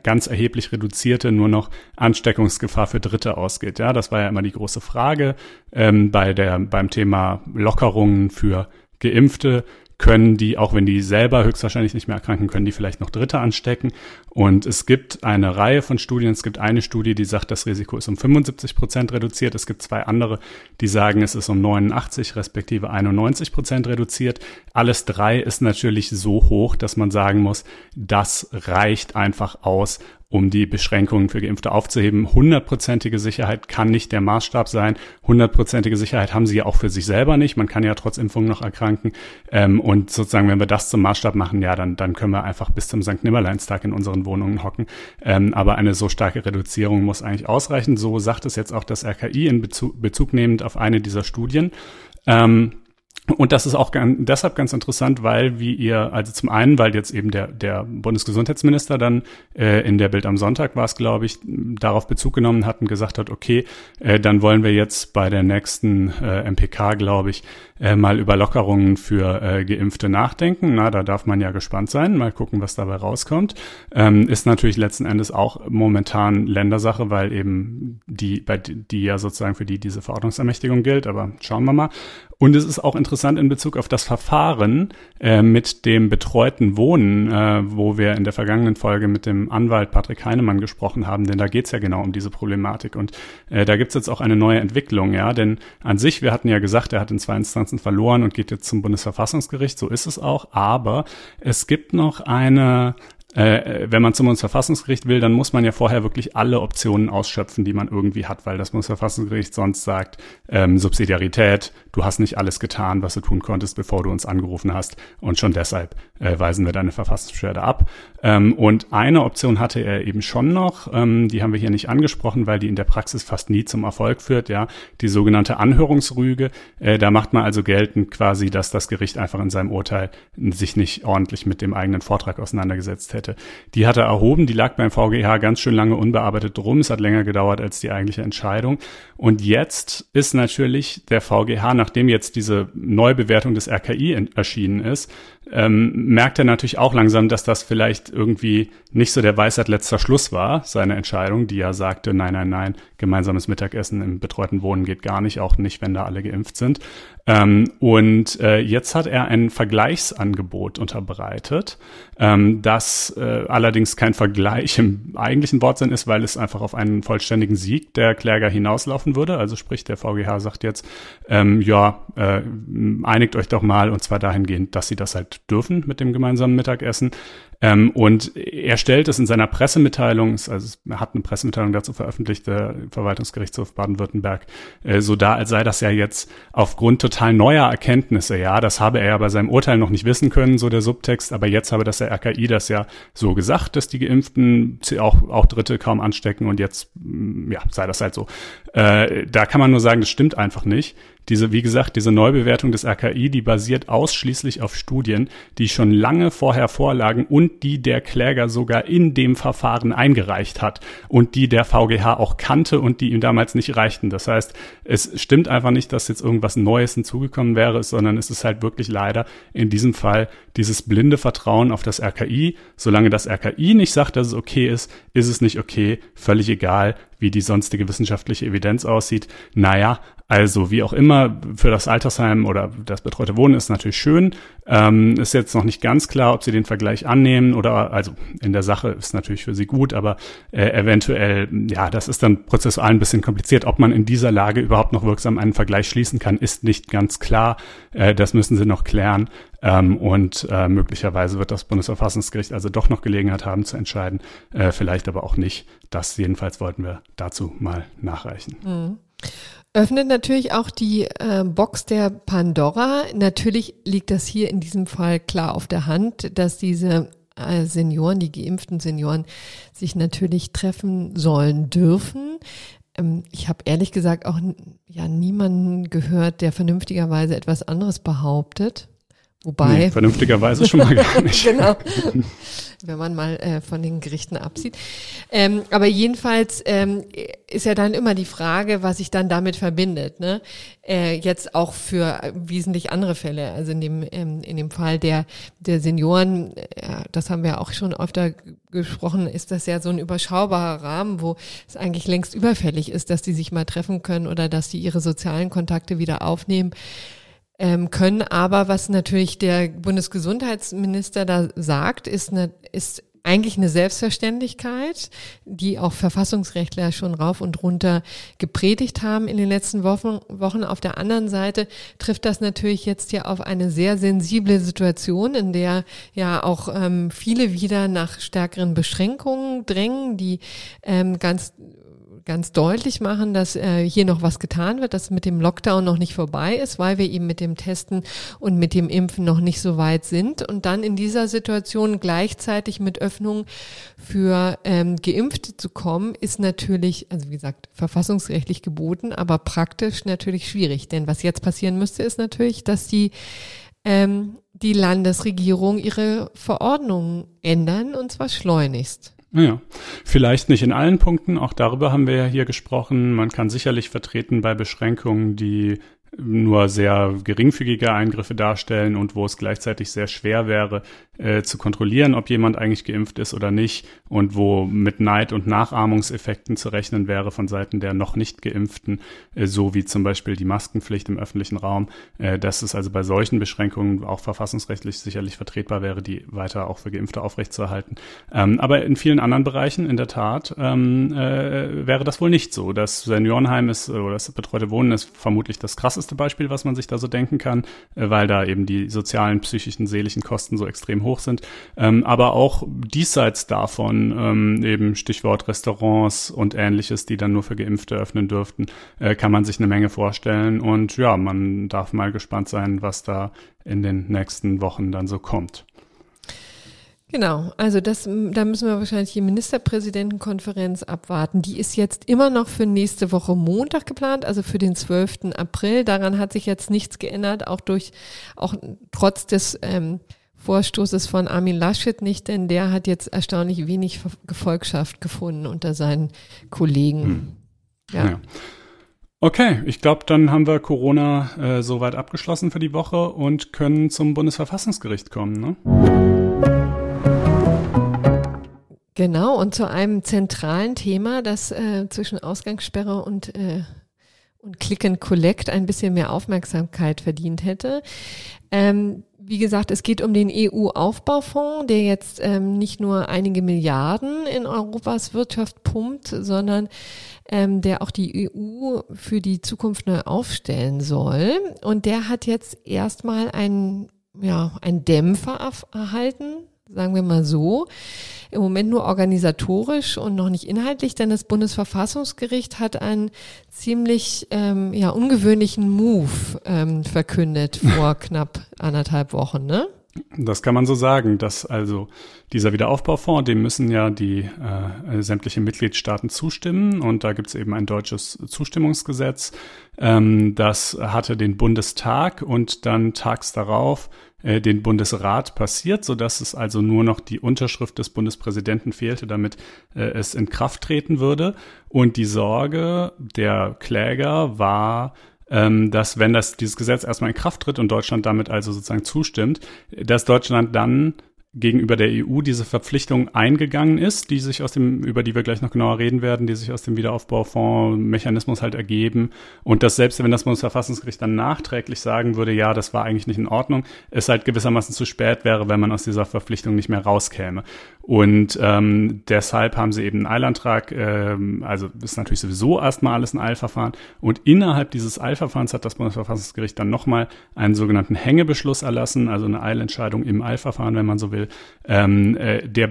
ganz erheblich reduzierte nur noch Ansteckungsgefahr für Dritte ausgeht. Ja, das war ja immer die große Frage ähm, bei der beim Thema Lockerungen für Geimpfte können die, auch wenn die selber höchstwahrscheinlich nicht mehr erkranken, können die vielleicht noch Dritte anstecken. Und es gibt eine Reihe von Studien. Es gibt eine Studie, die sagt, das Risiko ist um 75 Prozent reduziert. Es gibt zwei andere, die sagen, es ist um 89 respektive 91 Prozent reduziert. Alles drei ist natürlich so hoch, dass man sagen muss, das reicht einfach aus, um die Beschränkungen für Geimpfte aufzuheben. Hundertprozentige Sicherheit kann nicht der Maßstab sein. Hundertprozentige Sicherheit haben sie ja auch für sich selber nicht. Man kann ja trotz Impfung noch erkranken. Ähm, und sozusagen, wenn wir das zum Maßstab machen, ja, dann, dann können wir einfach bis zum St. Nimmerleinstag in unseren Wohnungen hocken. Ähm, aber eine so starke Reduzierung muss eigentlich ausreichen. So sagt es jetzt auch das RKI in Bezug, Bezug nehmend auf eine dieser Studien. Ähm, und das ist auch ganz, deshalb ganz interessant, weil wie ihr, also zum einen, weil jetzt eben der, der Bundesgesundheitsminister dann äh, in der Bild am Sonntag war es, glaube ich, darauf Bezug genommen hat und gesagt hat, okay, äh, dann wollen wir jetzt bei der nächsten äh, MPK, glaube ich, äh, mal über Lockerungen für äh, Geimpfte nachdenken. Na, da darf man ja gespannt sein, mal gucken, was dabei rauskommt. Ähm, ist natürlich letzten Endes auch momentan Ländersache, weil eben die, bei, die ja sozusagen für die diese Verordnungsermächtigung gilt, aber schauen wir mal. Und es ist auch interessant in Bezug auf das Verfahren äh, mit dem betreuten Wohnen, äh, wo wir in der vergangenen Folge mit dem Anwalt Patrick Heinemann gesprochen haben, denn da geht's ja genau um diese Problematik. Und äh, da gibt's jetzt auch eine neue Entwicklung, ja, denn an sich, wir hatten ja gesagt, er hat in zwei Instanzen verloren und geht jetzt zum Bundesverfassungsgericht, so ist es auch, aber es gibt noch eine äh, wenn man zum Bundesverfassungsgericht will, dann muss man ja vorher wirklich alle Optionen ausschöpfen, die man irgendwie hat, weil das Bundesverfassungsgericht sonst sagt, ähm, Subsidiarität, du hast nicht alles getan, was du tun konntest, bevor du uns angerufen hast und schon deshalb äh, weisen wir deine Verfassungsbeschwerde ab. Ähm, und eine Option hatte er eben schon noch, ähm, die haben wir hier nicht angesprochen, weil die in der Praxis fast nie zum Erfolg führt, ja, die sogenannte Anhörungsrüge. Äh, da macht man also geltend quasi, dass das Gericht einfach in seinem Urteil sich nicht ordentlich mit dem eigenen Vortrag auseinandergesetzt hätte hätte. Die hat er erhoben, die lag beim VGH ganz schön lange unbearbeitet drum. Es hat länger gedauert als die eigentliche Entscheidung. Und jetzt ist natürlich der VGH, nachdem jetzt diese Neubewertung des RKI erschienen ist, ähm, merkt er natürlich auch langsam, dass das vielleicht irgendwie nicht so der Weisheit letzter Schluss war, seine Entscheidung, die ja sagte, nein, nein, nein, gemeinsames Mittagessen im betreuten Wohnen geht gar nicht, auch nicht, wenn da alle geimpft sind. Ähm, und äh, jetzt hat er ein Vergleichsangebot unterbreitet, ähm, das äh, allerdings kein Vergleich im eigentlichen Wortsinn ist, weil es einfach auf einen vollständigen Sieg der Kläger hinauslaufen würde. Also sprich, der VGH sagt jetzt, ähm, ja, äh, einigt euch doch mal und zwar dahingehend, dass sie das halt dürfen mit dem gemeinsamen Mittagessen. Ähm, und er stellt es in seiner Pressemitteilung, also er hat eine Pressemitteilung dazu veröffentlicht, der Verwaltungsgerichtshof Baden-Württemberg, äh, so da, als sei das ja jetzt aufgrund total neuer Erkenntnisse, ja, das habe er ja bei seinem Urteil noch nicht wissen können, so der Subtext, aber jetzt habe das der RKI das ja so gesagt, dass die Geimpften auch, auch Dritte kaum anstecken und jetzt, mm, ja, sei das halt so. Äh, da kann man nur sagen, das stimmt einfach nicht. Diese, wie gesagt, diese Neubewertung des RKI, die basiert ausschließlich auf Studien, die schon lange vorher vorlagen und die der Kläger sogar in dem Verfahren eingereicht hat und die der VGH auch kannte und die ihm damals nicht reichten. Das heißt, es stimmt einfach nicht, dass jetzt irgendwas Neues hinzugekommen wäre, sondern es ist halt wirklich leider in diesem Fall dieses blinde Vertrauen auf das RKI. Solange das RKI nicht sagt, dass es okay ist, ist es nicht okay, völlig egal, wie die sonstige wissenschaftliche Evidenz aussieht. Naja, also wie auch immer, für das Altersheim oder das betreute Wohnen ist natürlich schön. Ähm, ist jetzt noch nicht ganz klar, ob sie den Vergleich annehmen oder also in der Sache ist natürlich für sie gut, aber äh, eventuell, ja, das ist dann prozessual ein bisschen kompliziert. Ob man in dieser Lage überhaupt noch wirksam einen Vergleich schließen kann, ist nicht ganz klar. Äh, das müssen sie noch klären. Ähm, und äh, möglicherweise wird das Bundesverfassungsgericht also doch noch Gelegenheit haben zu entscheiden, äh, vielleicht aber auch nicht. Das jedenfalls wollten wir dazu mal nachreichen. Mhm öffnet natürlich auch die äh, Box der Pandora. Natürlich liegt das hier in diesem Fall klar auf der Hand, dass diese äh, Senioren, die geimpften Senioren, sich natürlich treffen sollen dürfen. Ähm, ich habe ehrlich gesagt auch ja niemanden gehört, der vernünftigerweise etwas anderes behauptet. Wobei. Nee, vernünftigerweise schon mal gar nicht. genau. Wenn man mal äh, von den Gerichten absieht. Ähm, aber jedenfalls ähm, ist ja dann immer die Frage, was sich dann damit verbindet. Ne? Äh, jetzt auch für wesentlich andere Fälle. Also in dem, ähm, in dem Fall der, der Senioren, äh, das haben wir auch schon öfter gesprochen, ist das ja so ein überschaubarer Rahmen, wo es eigentlich längst überfällig ist, dass die sich mal treffen können oder dass sie ihre sozialen Kontakte wieder aufnehmen ähm, können. Aber was natürlich der Bundesgesundheitsminister da sagt, ist, eine, ist eigentlich eine Selbstverständlichkeit, die auch Verfassungsrechtler schon rauf und runter gepredigt haben in den letzten Wochen. Wochen. Auf der anderen Seite trifft das natürlich jetzt ja auf eine sehr sensible Situation, in der ja auch ähm, viele wieder nach stärkeren Beschränkungen drängen, die ähm, ganz ganz deutlich machen, dass äh, hier noch was getan wird, dass mit dem Lockdown noch nicht vorbei ist, weil wir eben mit dem Testen und mit dem Impfen noch nicht so weit sind. Und dann in dieser Situation gleichzeitig mit Öffnung für ähm, Geimpfte zu kommen, ist natürlich, also wie gesagt, verfassungsrechtlich geboten, aber praktisch natürlich schwierig. Denn was jetzt passieren müsste, ist natürlich, dass die ähm, die Landesregierung ihre Verordnungen ändern und zwar schleunigst. Ja, vielleicht nicht in allen Punkten. Auch darüber haben wir ja hier gesprochen. Man kann sicherlich vertreten bei Beschränkungen, die nur sehr geringfügige Eingriffe darstellen und wo es gleichzeitig sehr schwer wäre, äh, zu kontrollieren, ob jemand eigentlich geimpft ist oder nicht und wo mit Neid- und Nachahmungseffekten zu rechnen wäre von Seiten der noch nicht geimpften, äh, so wie zum Beispiel die Maskenpflicht im öffentlichen Raum, äh, dass es also bei solchen Beschränkungen auch verfassungsrechtlich sicherlich vertretbar wäre, die weiter auch für Geimpfte aufrechtzuerhalten. Ähm, aber in vielen anderen Bereichen in der Tat ähm, äh, wäre das wohl nicht so. Das Seniorenheim ist oder das betreute Wohnen ist vermutlich das krasseste Beispiel, was man sich da so denken kann, weil da eben die sozialen, psychischen, seelischen Kosten so extrem hoch sind. Ähm, aber auch diesseits davon, ähm, eben Stichwort Restaurants und ähnliches, die dann nur für Geimpfte öffnen dürften, äh, kann man sich eine Menge vorstellen. Und ja, man darf mal gespannt sein, was da in den nächsten Wochen dann so kommt. Genau, also das, da müssen wir wahrscheinlich die Ministerpräsidentenkonferenz abwarten. Die ist jetzt immer noch für nächste Woche Montag geplant, also für den 12. April. Daran hat sich jetzt nichts geändert, auch durch, auch trotz des ähm, Vorstoßes von Armin Laschet nicht, denn der hat jetzt erstaunlich wenig Gefolgschaft gefunden unter seinen Kollegen. Hm. Ja. ja. Okay, ich glaube, dann haben wir Corona äh, soweit abgeschlossen für die Woche und können zum Bundesverfassungsgericht kommen. Ne? Genau, und zu einem zentralen Thema, das äh, zwischen Ausgangssperre und, äh, und Click and Collect ein bisschen mehr Aufmerksamkeit verdient hätte. Ähm, wie gesagt, es geht um den EU-Aufbaufonds, der jetzt ähm, nicht nur einige Milliarden in Europas Wirtschaft pumpt, sondern ähm, der auch die EU für die Zukunft neu aufstellen soll. Und der hat jetzt erstmal einen, ja, einen Dämpfer erhalten, sagen wir mal so. Im Moment nur organisatorisch und noch nicht inhaltlich, denn das Bundesverfassungsgericht hat einen ziemlich ähm, ja, ungewöhnlichen Move ähm, verkündet vor knapp anderthalb Wochen, ne? Das kann man so sagen, dass also dieser Wiederaufbaufonds, dem müssen ja die äh, sämtliche Mitgliedstaaten zustimmen und da gibt es eben ein deutsches Zustimmungsgesetz. Ähm, das hatte den Bundestag und dann tags darauf äh, den Bundesrat passiert, so dass es also nur noch die Unterschrift des Bundespräsidenten fehlte, damit äh, es in Kraft treten würde. Und die Sorge der Kläger war, ähm, dass wenn das dieses Gesetz erstmal in Kraft tritt und Deutschland damit also sozusagen zustimmt, dass Deutschland dann gegenüber der EU diese Verpflichtung eingegangen ist, die sich aus dem, über die wir gleich noch genauer reden werden, die sich aus dem Wiederaufbaufonds-Mechanismus halt ergeben. Und dass selbst wenn das Bundesverfassungsgericht dann nachträglich sagen würde, ja, das war eigentlich nicht in Ordnung, es halt gewissermaßen zu spät wäre, wenn man aus dieser Verpflichtung nicht mehr rauskäme. Und ähm, deshalb haben sie eben einen Eilantrag, ähm, also ist natürlich sowieso erstmal alles ein Eilverfahren. Und innerhalb dieses Eilverfahrens hat das Bundesverfassungsgericht dann nochmal einen sogenannten Hängebeschluss erlassen, also eine Eilentscheidung im Eilverfahren, wenn man so will, ähm, äh, der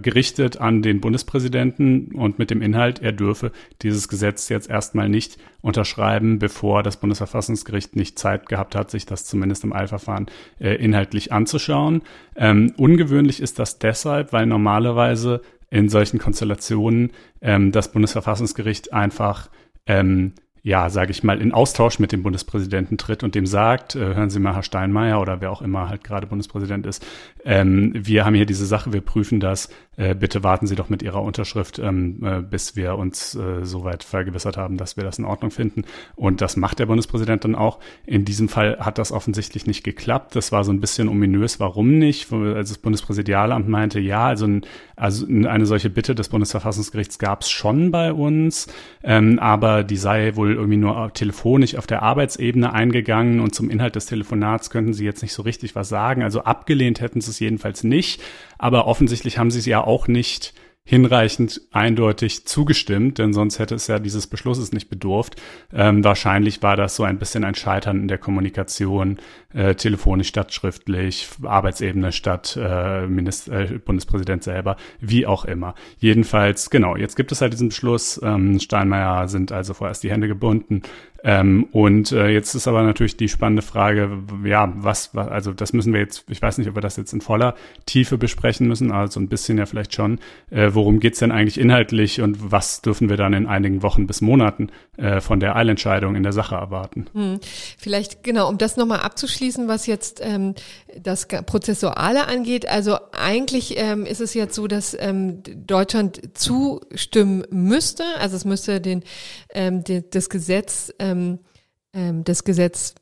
gerichtet an den Bundespräsidenten und mit dem Inhalt, er dürfe dieses Gesetz jetzt erstmal nicht unterschreiben, bevor das Bundesverfassungsgericht nicht Zeit gehabt hat, sich das zumindest im Eilverfahren äh, inhaltlich anzuschauen. Ähm, ungewöhnlich ist das deshalb, weil normalerweise in solchen Konstellationen ähm, das Bundesverfassungsgericht einfach ähm, ja, sage ich mal, in Austausch mit dem Bundespräsidenten tritt und dem sagt, äh, hören Sie mal, Herr Steinmeier oder wer auch immer halt gerade Bundespräsident ist, ähm, wir haben hier diese Sache, wir prüfen das, äh, bitte warten Sie doch mit Ihrer Unterschrift, ähm, äh, bis wir uns äh, soweit vergewissert haben, dass wir das in Ordnung finden. Und das macht der Bundespräsident dann auch. In diesem Fall hat das offensichtlich nicht geklappt. Das war so ein bisschen ominös, warum nicht? Als das Bundespräsidialamt meinte, ja, also, ein, also eine solche Bitte des Bundesverfassungsgerichts gab es schon bei uns, ähm, aber die sei wohl irgendwie nur telefonisch auf der Arbeitsebene eingegangen und zum Inhalt des Telefonats könnten sie jetzt nicht so richtig was sagen. Also abgelehnt hätten sie es jedenfalls nicht. Aber offensichtlich haben sie es ja auch nicht hinreichend eindeutig zugestimmt, denn sonst hätte es ja dieses Beschlusses nicht bedurft. Ähm, wahrscheinlich war das so ein bisschen ein Scheitern in der Kommunikation, äh, telefonisch statt schriftlich, Arbeitsebene statt äh, Minister, äh, Bundespräsident selber, wie auch immer. Jedenfalls, genau, jetzt gibt es halt diesen Beschluss. Ähm, Steinmeier sind also vorerst die Hände gebunden. Ähm, und äh, jetzt ist aber natürlich die spannende Frage, ja, was, was, also das müssen wir jetzt, ich weiß nicht, ob wir das jetzt in voller Tiefe besprechen müssen, also ein bisschen ja vielleicht schon. Äh, worum geht's denn eigentlich inhaltlich und was dürfen wir dann in einigen Wochen bis Monaten äh, von der Eilentscheidung in der Sache erwarten? Hm. Vielleicht, genau, um das nochmal abzuschließen, was jetzt ähm, das Prozessuale angeht. Also eigentlich ähm, ist es jetzt so, dass ähm, Deutschland zustimmen müsste, also es müsste den, ähm, die, das Gesetz ähm, ähm, das Gesetz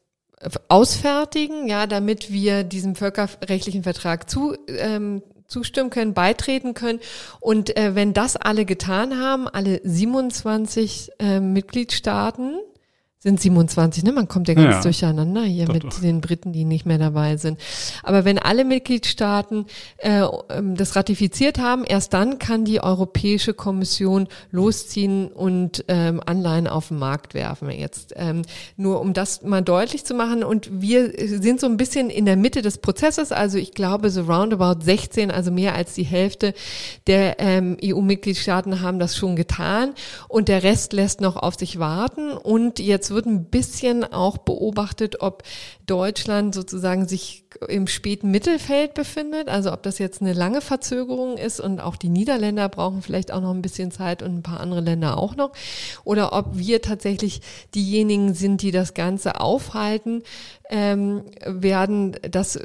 ausfertigen, ja, damit wir diesem völkerrechtlichen Vertrag zu, ähm, zustimmen können, beitreten können. Und äh, wenn das alle getan haben, alle 27 äh, Mitgliedstaaten, sind 27, ne? Man kommt ja ganz ja, durcheinander hier doch, mit doch. den Briten, die nicht mehr dabei sind. Aber wenn alle Mitgliedstaaten äh, ähm, das ratifiziert haben, erst dann kann die Europäische Kommission losziehen und ähm, Anleihen auf den Markt werfen. Jetzt ähm, nur um das mal deutlich zu machen. Und wir sind so ein bisschen in der Mitte des Prozesses. Also ich glaube, so roundabout 16, also mehr als die Hälfte der ähm, EU-Mitgliedstaaten haben das schon getan. Und der Rest lässt noch auf sich warten. Und jetzt wird ein bisschen auch beobachtet, ob Deutschland sozusagen sich im späten Mittelfeld befindet, also ob das jetzt eine lange Verzögerung ist und auch die Niederländer brauchen vielleicht auch noch ein bisschen Zeit und ein paar andere Länder auch noch, oder ob wir tatsächlich diejenigen sind, die das Ganze aufhalten ähm, werden. Das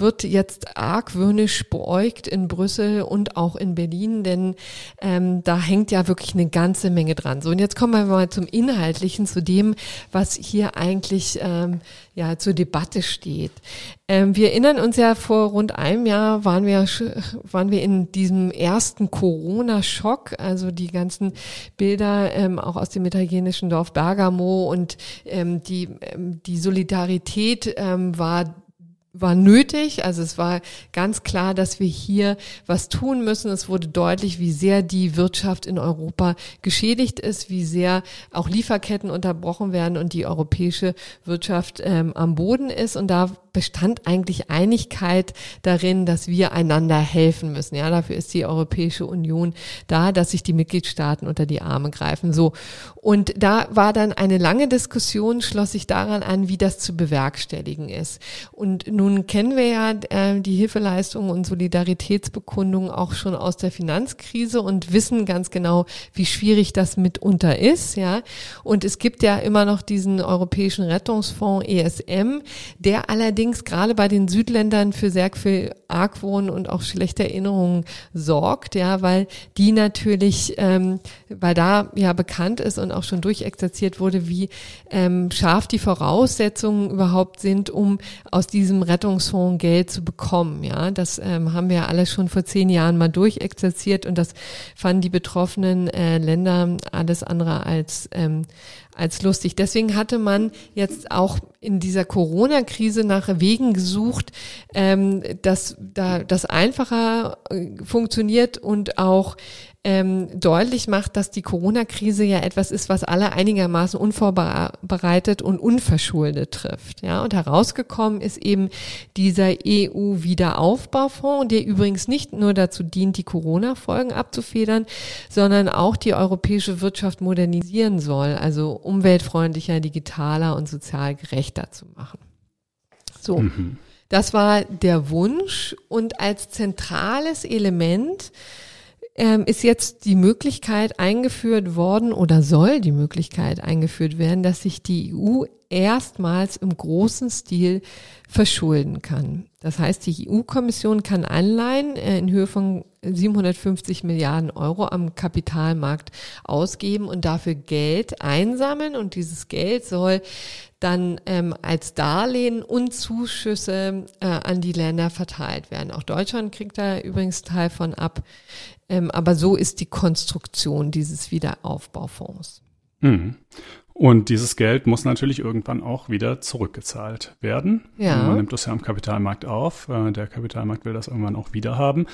wird jetzt argwöhnisch beäugt in Brüssel und auch in Berlin, denn ähm, da hängt ja wirklich eine ganze Menge dran. So, und jetzt kommen wir mal zum Inhaltlichen, zu dem, was hier eigentlich ähm, ja zur Debatte steht. Ähm, wir erinnern uns ja, vor rund einem Jahr waren wir, waren wir in diesem ersten Corona-Schock, also die ganzen Bilder ähm, auch aus dem italienischen Dorf Bergamo und ähm, die, ähm, die Solidarität ähm, war war nötig. Also es war ganz klar, dass wir hier was tun müssen. Es wurde deutlich, wie sehr die Wirtschaft in Europa geschädigt ist, wie sehr auch Lieferketten unterbrochen werden und die europäische Wirtschaft ähm, am Boden ist. Und da bestand eigentlich Einigkeit darin, dass wir einander helfen müssen. Ja, dafür ist die Europäische Union da, dass sich die Mitgliedstaaten unter die Arme greifen. So. Und da war dann eine lange Diskussion, schloss sich daran an, wie das zu bewerkstelligen ist. Und nun kennen wir ja äh, die Hilfeleistungen und Solidaritätsbekundungen auch schon aus der Finanzkrise und wissen ganz genau, wie schwierig das mitunter ist. Ja, und es gibt ja immer noch diesen Europäischen Rettungsfonds ESM, der allerdings gerade bei den Südländern für sehr viel Argwohn und auch schlechte Erinnerungen sorgt, ja, weil die natürlich, ähm, weil da ja bekannt ist und auch schon durchexerziert wurde, wie ähm, scharf die Voraussetzungen überhaupt sind, um aus diesem Rettungsfonds Geld zu bekommen. Ja, das ähm, haben wir ja alle schon vor zehn Jahren mal durchexerziert und das fanden die betroffenen äh, Länder alles andere als ähm, als lustig. Deswegen hatte man jetzt auch in dieser Corona-Krise nach Wegen gesucht, ähm, dass da das einfacher äh, funktioniert und auch ähm, deutlich macht, dass die Corona-Krise ja etwas ist, was alle einigermaßen unvorbereitet und unverschuldet trifft. Ja, und herausgekommen ist eben dieser EU-Wiederaufbaufonds, der übrigens nicht nur dazu dient, die Corona-Folgen abzufedern, sondern auch die europäische Wirtschaft modernisieren soll, also umweltfreundlicher, digitaler und sozial gerechter zu machen. So. Mhm. Das war der Wunsch und als zentrales Element ähm, ist jetzt die Möglichkeit eingeführt worden oder soll die Möglichkeit eingeführt werden, dass sich die EU erstmals im großen Stil verschulden kann. Das heißt, die EU-Kommission kann Anleihen äh, in Höhe von 750 Milliarden Euro am Kapitalmarkt ausgeben und dafür Geld einsammeln. Und dieses Geld soll dann ähm, als Darlehen und Zuschüsse äh, an die Länder verteilt werden. Auch Deutschland kriegt da übrigens Teil von ab. Ähm, aber so ist die Konstruktion dieses Wiederaufbaufonds. Mhm. Und dieses Geld muss natürlich irgendwann auch wieder zurückgezahlt werden. Ja. Man nimmt das ja am Kapitalmarkt auf. Äh, der Kapitalmarkt will das irgendwann auch wieder haben.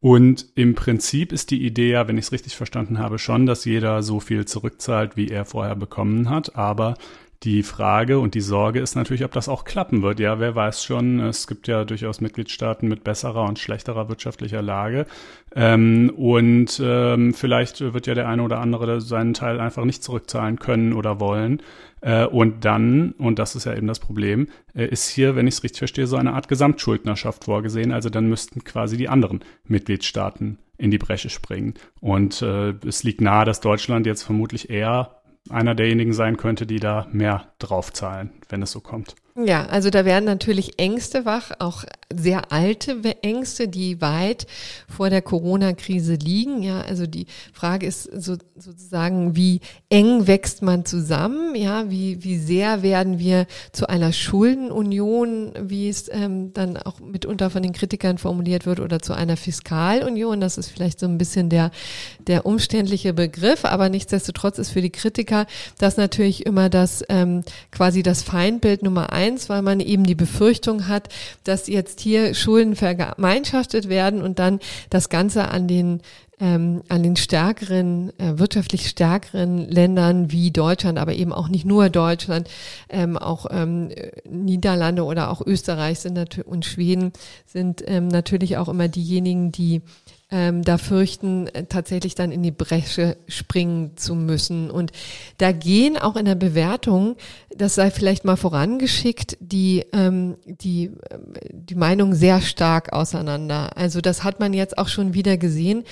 Und im Prinzip ist die Idee ja, wenn ich es richtig verstanden habe, schon, dass jeder so viel zurückzahlt, wie er vorher bekommen hat. Aber die Frage und die Sorge ist natürlich, ob das auch klappen wird. Ja, wer weiß schon, es gibt ja durchaus Mitgliedstaaten mit besserer und schlechterer wirtschaftlicher Lage. Ähm, und ähm, vielleicht wird ja der eine oder andere seinen Teil einfach nicht zurückzahlen können oder wollen. Äh, und dann, und das ist ja eben das Problem, äh, ist hier, wenn ich es richtig verstehe, so eine Art Gesamtschuldnerschaft vorgesehen. Also dann müssten quasi die anderen Mitgliedstaaten in die Bresche springen. Und äh, es liegt nahe, dass Deutschland jetzt vermutlich eher einer derjenigen sein könnte, die da mehr draufzahlen, wenn es so kommt. Ja, also da werden natürlich Ängste wach, auch sehr alte Ängste, die weit vor der Corona-Krise liegen. Ja, also die Frage ist so, sozusagen, wie eng wächst man zusammen? Ja, wie, wie sehr werden wir zu einer Schuldenunion, wie es ähm, dann auch mitunter von den Kritikern formuliert wird, oder zu einer Fiskalunion? Das ist vielleicht so ein bisschen der, der umständliche Begriff, aber nichtsdestotrotz ist für die Kritiker das natürlich immer das ähm, quasi das Feindbild Nummer eins, weil man eben die Befürchtung hat, dass jetzt hier Schulden vergemeinschaftet werden und dann das Ganze an den ähm, an den stärkeren, äh, wirtschaftlich stärkeren Ländern wie Deutschland, aber eben auch nicht nur Deutschland, ähm, auch ähm, Niederlande oder auch Österreich sind und Schweden sind ähm, natürlich auch immer diejenigen, die ähm, da fürchten, äh, tatsächlich dann in die Bresche springen zu müssen. Und da gehen auch in der Bewertung, das sei vielleicht mal vorangeschickt, die, ähm, die, äh, die Meinung sehr stark auseinander. Also das hat man jetzt auch schon wieder gesehen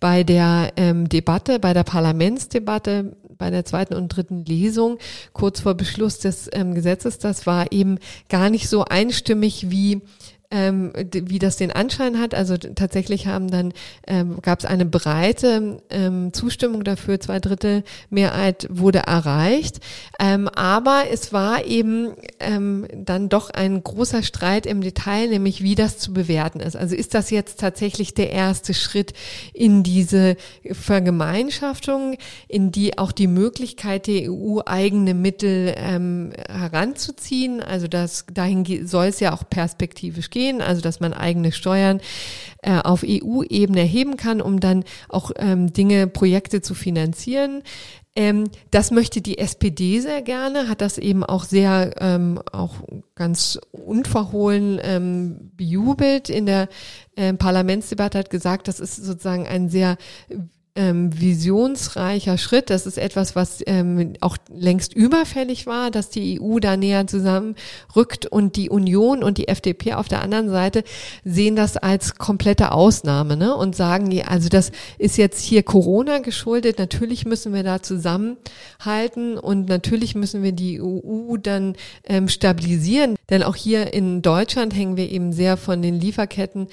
bei der ähm, Debatte, bei der Parlamentsdebatte bei der zweiten und dritten Lesung kurz vor Beschluss des ähm, Gesetzes. Das war eben gar nicht so einstimmig wie ähm, wie das den Anschein hat. Also tatsächlich haben dann ähm, gab es eine breite ähm, Zustimmung dafür, zwei Drittel Mehrheit wurde erreicht. Ähm, aber es war eben ähm, dann doch ein großer Streit im Detail, nämlich wie das zu bewerten ist. Also ist das jetzt tatsächlich der erste Schritt in diese Vergemeinschaftung, in die auch die Möglichkeit der EU eigene Mittel ähm, heranzuziehen. Also das dahin soll es ja auch perspektivisch gehen gehen, also dass man eigene Steuern äh, auf EU-Ebene erheben kann, um dann auch ähm, Dinge, Projekte zu finanzieren. Ähm, das möchte die SPD sehr gerne, hat das eben auch sehr, ähm, auch ganz unverhohlen ähm, bejubelt in der äh, Parlamentsdebatte, hat gesagt, das ist sozusagen ein sehr ähm, visionsreicher Schritt. Das ist etwas, was ähm, auch längst überfällig war, dass die EU da näher zusammenrückt und die Union und die FDP auf der anderen Seite sehen das als komplette Ausnahme ne? und sagen, also das ist jetzt hier Corona geschuldet. Natürlich müssen wir da zusammenhalten und natürlich müssen wir die EU dann ähm, stabilisieren. Denn auch hier in Deutschland hängen wir eben sehr von den Lieferketten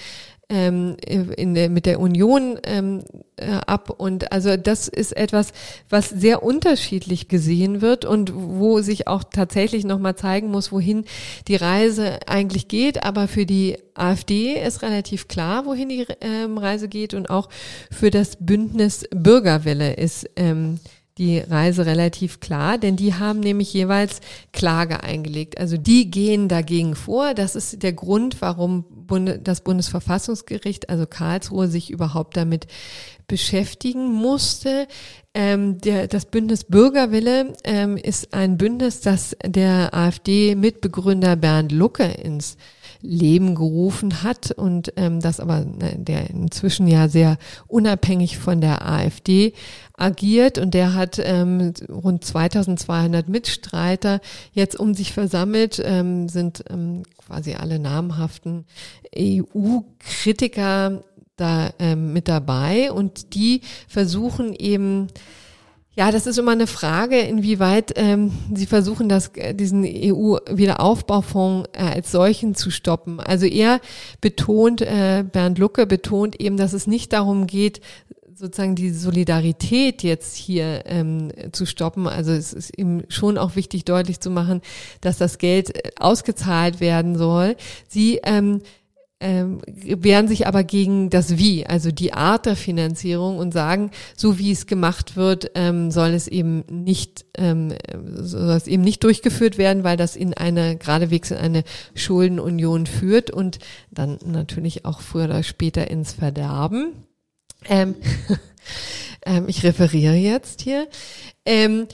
ähm, in der, mit der Union ähm, äh, ab. Und also das ist etwas, was sehr unterschiedlich gesehen wird und wo sich auch tatsächlich nochmal zeigen muss, wohin die Reise eigentlich geht. Aber für die AfD ist relativ klar, wohin die ähm, Reise geht und auch für das Bündnis Bürgerwille ist ähm, die Reise relativ klar, denn die haben nämlich jeweils Klage eingelegt. Also die gehen dagegen vor. Das ist der Grund, warum das Bundesverfassungsgericht, also Karlsruhe, sich überhaupt damit beschäftigen musste. Ähm, der, das Bündnis Bürgerwille ähm, ist ein Bündnis, das der AfD-Mitbegründer Bernd Lucke ins Leben gerufen hat und ähm, das aber ne, der inzwischen ja sehr unabhängig von der AfD agiert und der hat ähm, rund 2200 Mitstreiter jetzt um sich versammelt, ähm, sind ähm, quasi alle namhaften EU-Kritiker da ähm, mit dabei und die versuchen eben ja, das ist immer eine Frage, inwieweit ähm, Sie versuchen, das, äh, diesen EU-Wiederaufbaufonds äh, als solchen zu stoppen. Also er betont, äh, Bernd Lucke betont eben, dass es nicht darum geht, sozusagen die Solidarität jetzt hier ähm, zu stoppen. Also es ist ihm schon auch wichtig, deutlich zu machen, dass das Geld äh, ausgezahlt werden soll. Sie ähm, ähm, wehren sich aber gegen das Wie, also die Art der Finanzierung und sagen, so wie es gemacht wird, ähm, soll es eben nicht, ähm, soll es eben nicht durchgeführt werden, weil das in eine, geradewegs in eine Schuldenunion führt und dann natürlich auch früher oder später ins Verderben. Ähm, ähm, ich referiere jetzt hier. Ähm,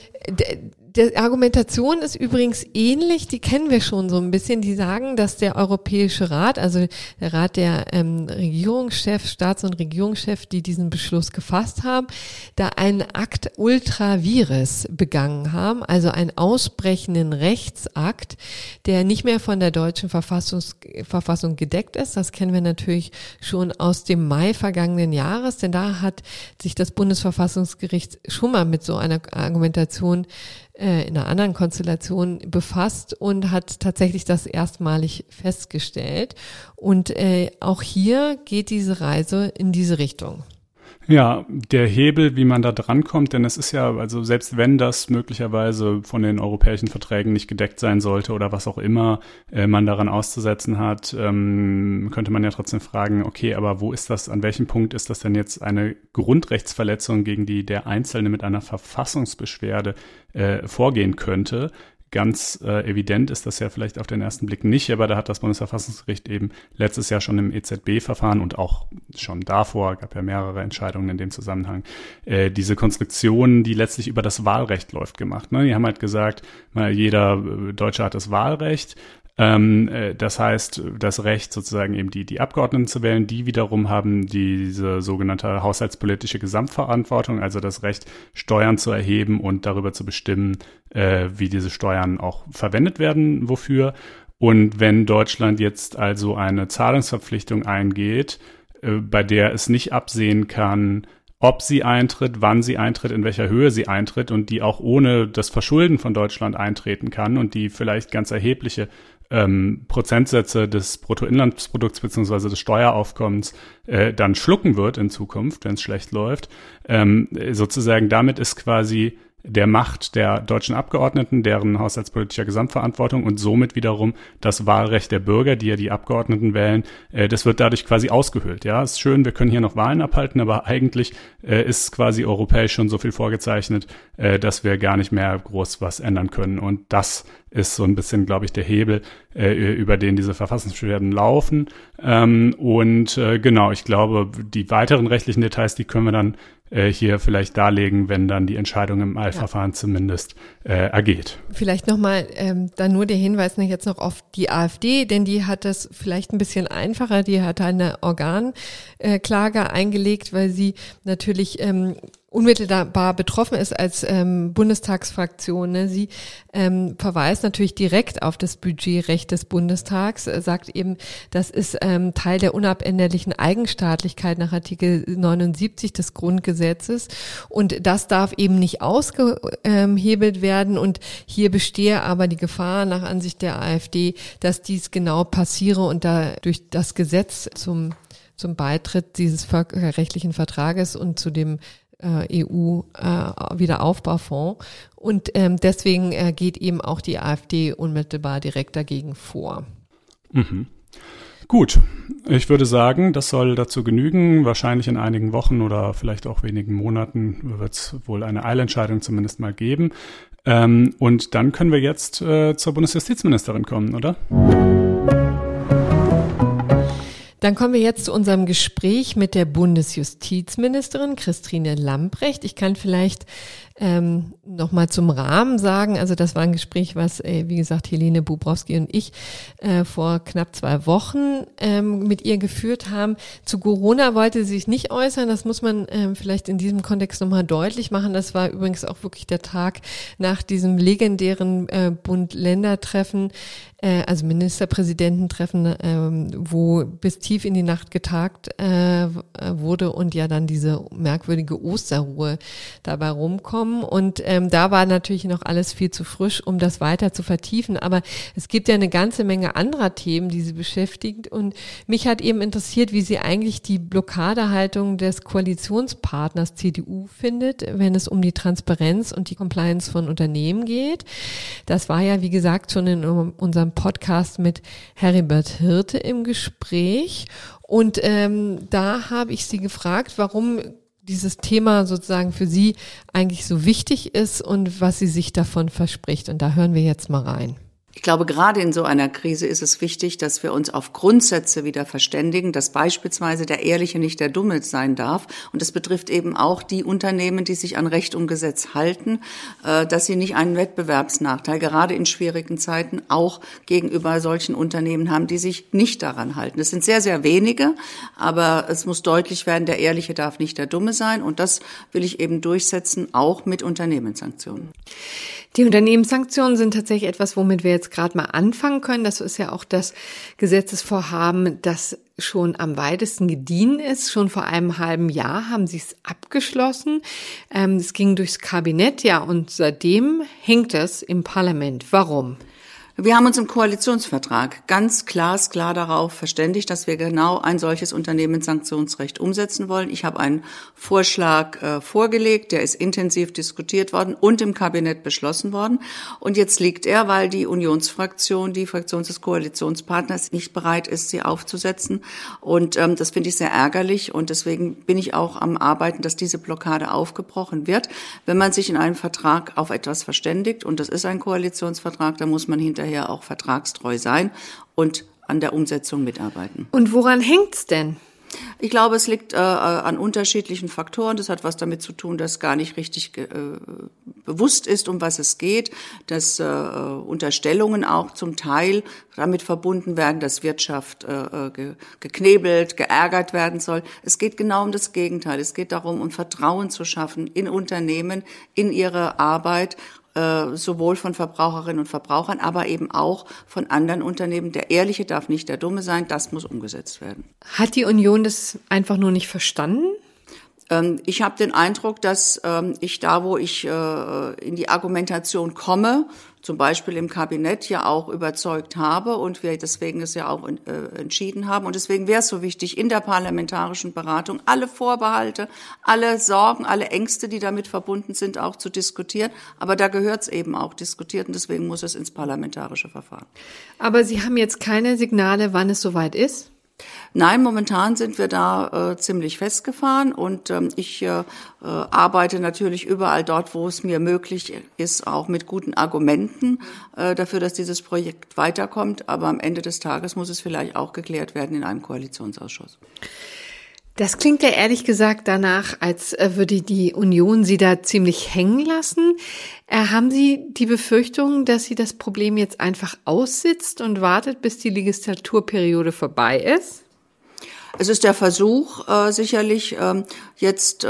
die Argumentation ist übrigens ähnlich, die kennen wir schon so ein bisschen. Die sagen, dass der Europäische Rat, also der Rat der ähm, Regierungschefs, Staats- und Regierungschefs, die diesen Beschluss gefasst haben, da einen Akt ultra vires begangen haben, also einen ausbrechenden Rechtsakt, der nicht mehr von der deutschen Verfassungs Verfassung gedeckt ist. Das kennen wir natürlich schon aus dem Mai vergangenen Jahres, denn da hat sich das Bundesverfassungsgericht schon mal mit so einer Argumentation äh, in einer anderen Konstellation befasst und hat tatsächlich das erstmalig festgestellt. Und äh, auch hier geht diese Reise in diese Richtung. Ja, der Hebel, wie man da drankommt, denn es ist ja, also selbst wenn das möglicherweise von den europäischen Verträgen nicht gedeckt sein sollte oder was auch immer äh, man daran auszusetzen hat, ähm, könnte man ja trotzdem fragen, okay, aber wo ist das, an welchem Punkt ist das denn jetzt eine Grundrechtsverletzung, gegen die der Einzelne mit einer Verfassungsbeschwerde äh, vorgehen könnte? Ganz äh, evident ist das ja vielleicht auf den ersten Blick nicht, aber da hat das Bundesverfassungsgericht eben letztes Jahr schon im EZB-Verfahren und auch schon davor, gab ja mehrere Entscheidungen in dem Zusammenhang, äh, diese Konstruktion, die letztlich über das Wahlrecht läuft, gemacht. Ne? Die haben halt gesagt, mal jeder äh, Deutsche hat das Wahlrecht, das heißt, das Recht sozusagen eben die, die Abgeordneten zu wählen, die wiederum haben diese sogenannte haushaltspolitische Gesamtverantwortung, also das Recht, Steuern zu erheben und darüber zu bestimmen, äh, wie diese Steuern auch verwendet werden, wofür. Und wenn Deutschland jetzt also eine Zahlungsverpflichtung eingeht, äh, bei der es nicht absehen kann, ob sie eintritt, wann sie eintritt, in welcher Höhe sie eintritt und die auch ohne das Verschulden von Deutschland eintreten kann und die vielleicht ganz erhebliche ähm, Prozentsätze des Bruttoinlandsprodukts beziehungsweise des Steueraufkommens äh, dann schlucken wird in Zukunft, wenn es schlecht läuft. Ähm, sozusagen damit ist quasi der Macht der deutschen Abgeordneten, deren haushaltspolitischer Gesamtverantwortung und somit wiederum das Wahlrecht der Bürger, die ja die Abgeordneten wählen, äh, das wird dadurch quasi ausgehöhlt. Ja, ist schön, wir können hier noch Wahlen abhalten, aber eigentlich äh, ist quasi europäisch schon so viel vorgezeichnet, äh, dass wir gar nicht mehr groß was ändern können. Und das ist so ein bisschen, glaube ich, der Hebel, äh, über den diese Verfassungsbeschwerden laufen. Ähm, und äh, genau, ich glaube, die weiteren rechtlichen Details, die können wir dann äh, hier vielleicht darlegen, wenn dann die Entscheidung im Eilverfahren ja. zumindest äh, ergeht. Vielleicht nochmal ähm, dann nur der Hinweis ne, jetzt noch auf die AfD, denn die hat das vielleicht ein bisschen einfacher. Die hat eine Organklage eingelegt, weil sie natürlich ähm, unmittelbar betroffen ist als ähm, Bundestagsfraktion. Ne? Sie ähm, verweist natürlich direkt auf das Budgetrecht des Bundestags, äh, sagt eben, das ist ähm, Teil der unabänderlichen Eigenstaatlichkeit nach Artikel 79 des Grundgesetzes und das darf eben nicht ausgehebelt werden und hier bestehe aber die Gefahr nach Ansicht der AfD, dass dies genau passiere und da durch das Gesetz zum zum Beitritt dieses völkerrechtlichen Vertrages und zu dem EU-Wiederaufbaufonds. Äh, und ähm, deswegen äh, geht eben auch die AfD unmittelbar direkt dagegen vor. Mhm. Gut, ich würde sagen, das soll dazu genügen. Wahrscheinlich in einigen Wochen oder vielleicht auch wenigen Monaten wird es wohl eine Eilentscheidung zumindest mal geben. Ähm, und dann können wir jetzt äh, zur Bundesjustizministerin kommen, oder? Dann kommen wir jetzt zu unserem Gespräch mit der Bundesjustizministerin Christine Lamprecht. Ich kann vielleicht ähm, Nochmal zum Rahmen sagen, also das war ein Gespräch, was, äh, wie gesagt, Helene Bubrowski und ich äh, vor knapp zwei Wochen ähm, mit ihr geführt haben. Zu Corona wollte sie sich nicht äußern, das muss man ähm, vielleicht in diesem Kontext nochmal deutlich machen. Das war übrigens auch wirklich der Tag nach diesem legendären äh, Bund-Länder-Treffen, äh, also Ministerpräsidententreffen, ähm, wo bis tief in die Nacht getagt äh, wurde und ja dann diese merkwürdige Osterruhe dabei rumkommt gekommen und ähm, da war natürlich noch alles viel zu frisch, um das weiter zu vertiefen. Aber es gibt ja eine ganze Menge anderer Themen, die sie beschäftigt und mich hat eben interessiert, wie sie eigentlich die Blockadehaltung des Koalitionspartners CDU findet, wenn es um die Transparenz und die Compliance von Unternehmen geht. Das war ja, wie gesagt, schon in unserem Podcast mit Heribert Hirte im Gespräch. Und ähm, da habe ich sie gefragt, warum dieses Thema sozusagen für Sie eigentlich so wichtig ist und was sie sich davon verspricht. Und da hören wir jetzt mal rein. Ich glaube, gerade in so einer Krise ist es wichtig, dass wir uns auf Grundsätze wieder verständigen, dass beispielsweise der Ehrliche nicht der Dumme sein darf. Und das betrifft eben auch die Unternehmen, die sich an Recht und Gesetz halten, äh, dass sie nicht einen Wettbewerbsnachteil, gerade in schwierigen Zeiten, auch gegenüber solchen Unternehmen haben, die sich nicht daran halten. Es sind sehr, sehr wenige, aber es muss deutlich werden, der Ehrliche darf nicht der Dumme sein. Und das will ich eben durchsetzen, auch mit Unternehmenssanktionen. Die Unternehmenssanktionen sind tatsächlich etwas, womit wir jetzt gerade mal anfangen können. Das ist ja auch das Gesetzesvorhaben, das schon am weitesten gediehen ist. Schon vor einem halben Jahr haben sie es abgeschlossen. Ähm, es ging durchs Kabinett, ja, und seitdem hängt es im Parlament. Warum? Wir haben uns im Koalitionsvertrag ganz glasklar darauf verständigt, dass wir genau ein solches Unternehmenssanktionsrecht umsetzen wollen. Ich habe einen Vorschlag äh, vorgelegt, der ist intensiv diskutiert worden und im Kabinett beschlossen worden. Und jetzt liegt er, weil die Unionsfraktion, die Fraktion des Koalitionspartners, nicht bereit ist, sie aufzusetzen. Und ähm, das finde ich sehr ärgerlich. Und deswegen bin ich auch am Arbeiten, dass diese Blockade aufgebrochen wird. Wenn man sich in einem Vertrag auf etwas verständigt, und das ist ein Koalitionsvertrag, dann muss man hinterher hinterher auch vertragstreu sein und an der Umsetzung mitarbeiten. Und woran hängt's denn? Ich glaube, es liegt äh, an unterschiedlichen Faktoren. Das hat was damit zu tun, dass gar nicht richtig äh, bewusst ist, um was es geht, dass äh, Unterstellungen auch zum Teil damit verbunden werden, dass Wirtschaft äh, äh ge geknebelt, geärgert werden soll. Es geht genau um das Gegenteil. Es geht darum, um Vertrauen zu schaffen in Unternehmen, in ihre Arbeit äh, sowohl von Verbraucherinnen und Verbrauchern, aber eben auch von anderen Unternehmen. Der Ehrliche darf nicht der Dumme sein, das muss umgesetzt werden. Hat die Union das einfach nur nicht verstanden? Ähm, ich habe den Eindruck, dass ähm, ich da, wo ich äh, in die Argumentation komme, zum Beispiel im Kabinett ja auch überzeugt habe und wir deswegen es ja auch äh, entschieden haben. Und deswegen wäre es so wichtig, in der parlamentarischen Beratung alle Vorbehalte, alle Sorgen, alle Ängste, die damit verbunden sind, auch zu diskutieren. Aber da gehört es eben auch diskutiert und deswegen muss es ins parlamentarische Verfahren. Aber Sie haben jetzt keine Signale, wann es soweit ist? Nein, momentan sind wir da äh, ziemlich festgefahren und ähm, ich äh, äh, arbeite natürlich überall dort, wo es mir möglich ist, auch mit guten Argumenten äh, dafür, dass dieses Projekt weiterkommt. Aber am Ende des Tages muss es vielleicht auch geklärt werden in einem Koalitionsausschuss. Das klingt ja ehrlich gesagt danach, als äh, würde die Union Sie da ziemlich hängen lassen. Äh, haben Sie die Befürchtung, dass sie das Problem jetzt einfach aussitzt und wartet, bis die Legislaturperiode vorbei ist? Es ist der Versuch, äh, sicherlich ähm, jetzt äh,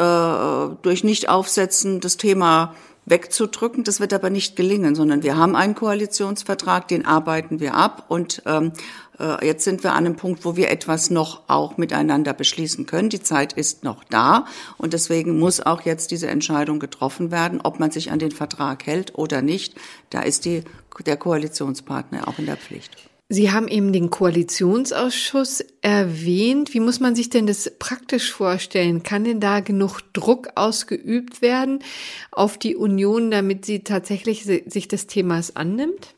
durch Nicht-Aufsetzen das Thema wegzudrücken. Das wird aber nicht gelingen, sondern wir haben einen Koalitionsvertrag, den arbeiten wir ab und ähm, äh, jetzt sind wir an einem Punkt, wo wir etwas noch auch miteinander beschließen können. Die Zeit ist noch da und deswegen muss auch jetzt diese Entscheidung getroffen werden, ob man sich an den Vertrag hält oder nicht. Da ist die, der Koalitionspartner auch in der Pflicht. Sie haben eben den Koalitionsausschuss erwähnt. Wie muss man sich denn das praktisch vorstellen? Kann denn da genug Druck ausgeübt werden auf die Union, damit sie tatsächlich sich des Themas annimmt?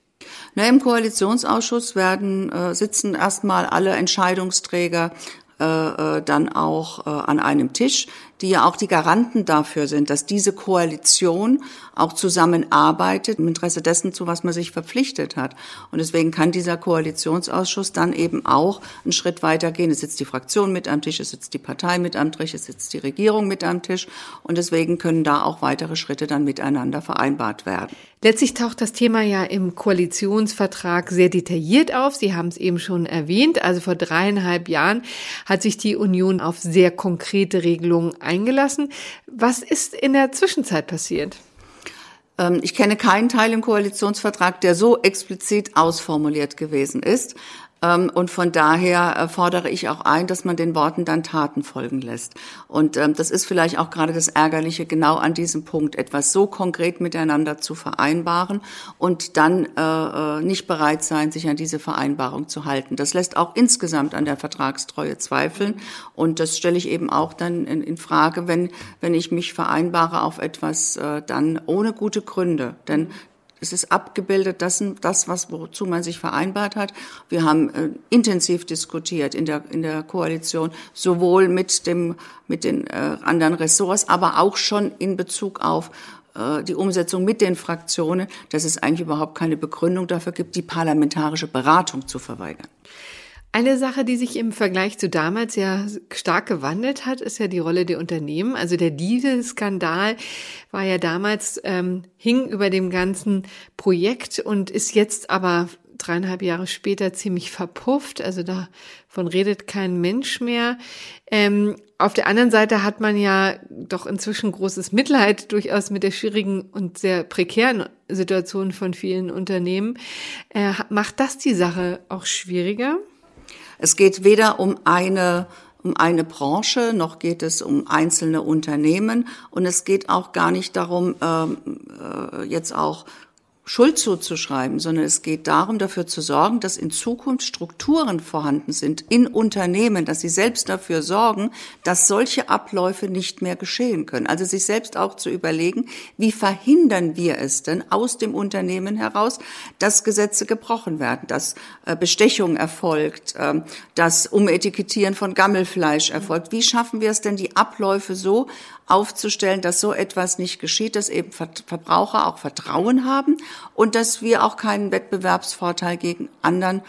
Na, Im Koalitionsausschuss werden äh, sitzen erstmal alle Entscheidungsträger äh, äh, dann auch äh, an einem Tisch die ja auch die Garanten dafür sind, dass diese Koalition auch zusammenarbeitet im Interesse dessen, zu was man sich verpflichtet hat. Und deswegen kann dieser Koalitionsausschuss dann eben auch einen Schritt weiter gehen. Es sitzt die Fraktion mit am Tisch, es sitzt die Partei mit am Tisch, es sitzt die Regierung mit am Tisch. Und deswegen können da auch weitere Schritte dann miteinander vereinbart werden. Letztlich taucht das Thema ja im Koalitionsvertrag sehr detailliert auf. Sie haben es eben schon erwähnt. Also vor dreieinhalb Jahren hat sich die Union auf sehr konkrete Regelungen eingelassen. Was ist in der Zwischenzeit passiert? Ähm, ich kenne keinen Teil im Koalitionsvertrag, der so explizit ausformuliert gewesen ist. Ähm, und von daher äh, fordere ich auch ein, dass man den Worten dann Taten folgen lässt. Und ähm, das ist vielleicht auch gerade das Ärgerliche, genau an diesem Punkt etwas so konkret miteinander zu vereinbaren und dann äh, äh, nicht bereit sein, sich an diese Vereinbarung zu halten. Das lässt auch insgesamt an der Vertragstreue zweifeln. Und das stelle ich eben auch dann in, in Frage, wenn, wenn ich mich vereinbare auf etwas dann ohne gute Gründe. Denn es ist abgebildet, das, das was, wozu man sich vereinbart hat. Wir haben äh, intensiv diskutiert in der, in der Koalition, sowohl mit dem, mit den äh, anderen Ressorts, aber auch schon in Bezug auf äh, die Umsetzung mit den Fraktionen, dass es eigentlich überhaupt keine Begründung dafür gibt, die parlamentarische Beratung zu verweigern. Eine Sache, die sich im Vergleich zu damals ja stark gewandelt hat, ist ja die Rolle der Unternehmen. Also der Dieselskandal war ja damals, ähm, hing über dem ganzen Projekt und ist jetzt aber dreieinhalb Jahre später ziemlich verpufft. Also davon redet kein Mensch mehr. Ähm, auf der anderen Seite hat man ja doch inzwischen großes Mitleid durchaus mit der schwierigen und sehr prekären Situation von vielen Unternehmen. Äh, macht das die Sache auch schwieriger? Es geht weder um eine um eine Branche, noch geht es um einzelne Unternehmen. Und es geht auch gar nicht darum, ähm, äh, jetzt auch Schuld zuzuschreiben, sondern es geht darum, dafür zu sorgen, dass in Zukunft Strukturen vorhanden sind in Unternehmen, dass sie selbst dafür sorgen, dass solche Abläufe nicht mehr geschehen können. Also sich selbst auch zu überlegen, wie verhindern wir es denn aus dem Unternehmen heraus, dass Gesetze gebrochen werden, dass äh, Bestechung erfolgt, ähm, dass Umetikettieren von Gammelfleisch erfolgt. Wie schaffen wir es denn, die Abläufe so aufzustellen, dass so etwas nicht geschieht, dass eben Verbraucher auch Vertrauen haben und dass wir auch keinen Wettbewerbsvorteil gegen anderen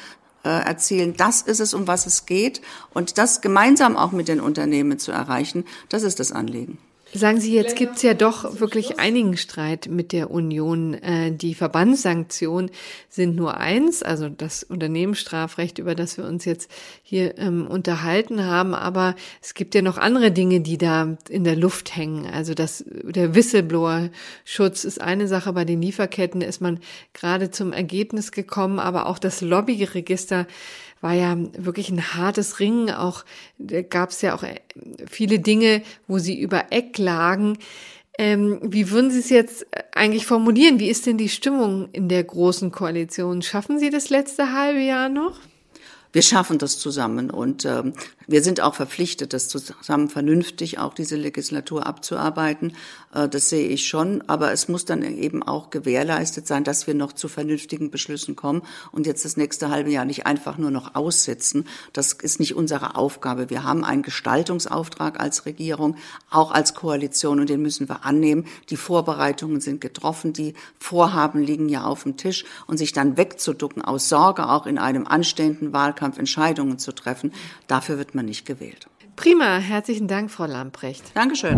äh, erzielen. Das ist es, um was es geht. Und das gemeinsam auch mit den Unternehmen zu erreichen, das ist das Anliegen. Sagen Sie, jetzt gibt's ja doch wirklich einigen Streit mit der Union. Äh, die Verbandssanktionen sind nur eins, also das Unternehmensstrafrecht, über das wir uns jetzt hier ähm, unterhalten haben. Aber es gibt ja noch andere Dinge, die da in der Luft hängen. Also das, der Whistleblower-Schutz ist eine Sache. Bei den Lieferketten ist man gerade zum Ergebnis gekommen, aber auch das Lobbyregister war ja wirklich ein hartes Ringen. Auch gab es ja auch äh, viele Dinge, wo sie über Eck lagen. Ähm, wie würden Sie es jetzt äh, eigentlich formulieren? Wie ist denn die Stimmung in der großen Koalition? Schaffen Sie das letzte halbe Jahr noch? Wir schaffen das zusammen und ähm, wir sind auch verpflichtet, das zusammen vernünftig auch diese Legislatur abzuarbeiten. Äh, das sehe ich schon. Aber es muss dann eben auch gewährleistet sein, dass wir noch zu vernünftigen Beschlüssen kommen und jetzt das nächste halbe Jahr nicht einfach nur noch aussitzen. Das ist nicht unsere Aufgabe. Wir haben einen Gestaltungsauftrag als Regierung, auch als Koalition und den müssen wir annehmen. Die Vorbereitungen sind getroffen. Die Vorhaben liegen ja auf dem Tisch und sich dann wegzuducken aus Sorge, auch in einem anstehenden Wahlkampf Entscheidungen zu treffen, dafür wird man man nicht gewählt. Prima, herzlichen Dank, Frau Lamprecht. Dankeschön.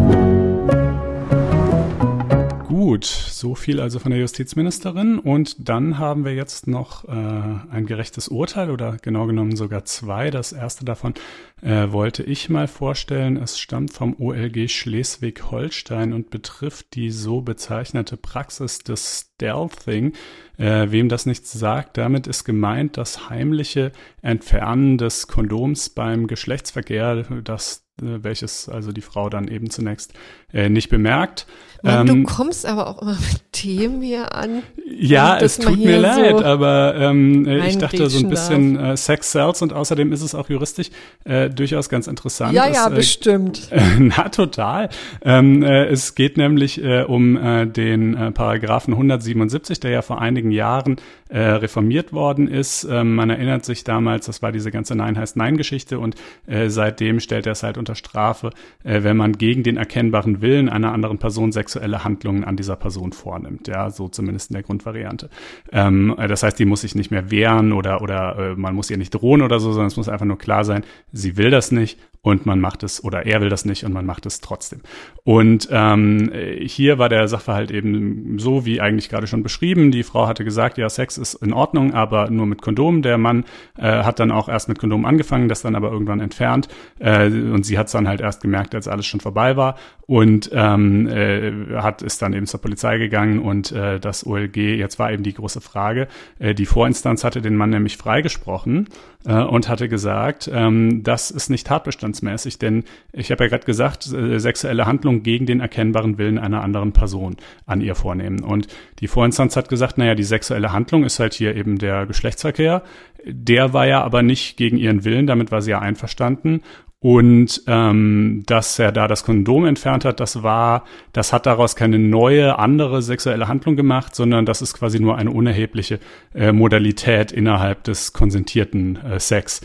Gut, so viel also von der Justizministerin. Und dann haben wir jetzt noch äh, ein gerechtes Urteil oder genau genommen sogar zwei. Das erste davon äh, wollte ich mal vorstellen. Es stammt vom OLG Schleswig-Holstein und betrifft die so bezeichnete Praxis des Stealthing. Äh, wem das nichts sagt, damit ist gemeint das heimliche Entfernen des Kondoms beim Geschlechtsverkehr, das welches also die Frau dann eben zunächst äh, nicht bemerkt. Mann, ähm, du kommst aber auch immer mit Themen hier an. Ja, es tut mir leid, so aber ähm, äh, ich dachte so ein bisschen äh, Sex Cells und außerdem ist es auch juristisch äh, durchaus ganz interessant. Ja, ja, es, äh, bestimmt. na, total. Ähm, äh, es geht nämlich äh, um äh, den äh, Paragraphen 177, der ja vor einigen Jahren äh, reformiert worden ist. Ähm, man erinnert sich damals, das war diese ganze Nein heißt Nein-Geschichte und äh, seitdem stellt er es halt unter Strafe, äh, wenn man gegen den erkennbaren Willen einer anderen Person sexuelle Handlungen an dieser Person vornimmt. Ja, so zumindest in der Grundvariante. Ähm, äh, das heißt, die muss sich nicht mehr wehren oder, oder äh, man muss ihr nicht drohen oder so, sondern es muss einfach nur klar sein, sie will das nicht und man macht es oder er will das nicht und man macht es trotzdem. Und ähm, hier war der Sachverhalt eben so, wie eigentlich gerade schon beschrieben. Die Frau hatte gesagt, ja, Sex ist in Ordnung, aber nur mit Kondom. Der Mann äh, hat dann auch erst mit Kondom angefangen, das dann aber irgendwann entfernt. Äh, und sie hat es dann halt erst gemerkt, als alles schon vorbei war und ähm, äh, hat ist dann eben zur Polizei gegangen und äh, das OLG, jetzt war eben die große Frage, äh, die Vorinstanz hatte den Mann nämlich freigesprochen äh, und hatte gesagt, ähm, das ist nicht tatbestandsmäßig, denn ich habe ja gerade gesagt, äh, sexuelle Handlung gegen den erkennbaren Willen einer anderen Person an ihr vornehmen. Und die Vorinstanz hat gesagt, naja, die sexuelle Handlung ist halt hier eben der Geschlechtsverkehr. Der war ja aber nicht gegen ihren Willen, damit war sie ja einverstanden. Und ähm, dass er da das Kondom entfernt hat, das war, das hat daraus keine neue, andere sexuelle Handlung gemacht, sondern das ist quasi nur eine unerhebliche äh, Modalität innerhalb des konsentierten äh, Sex.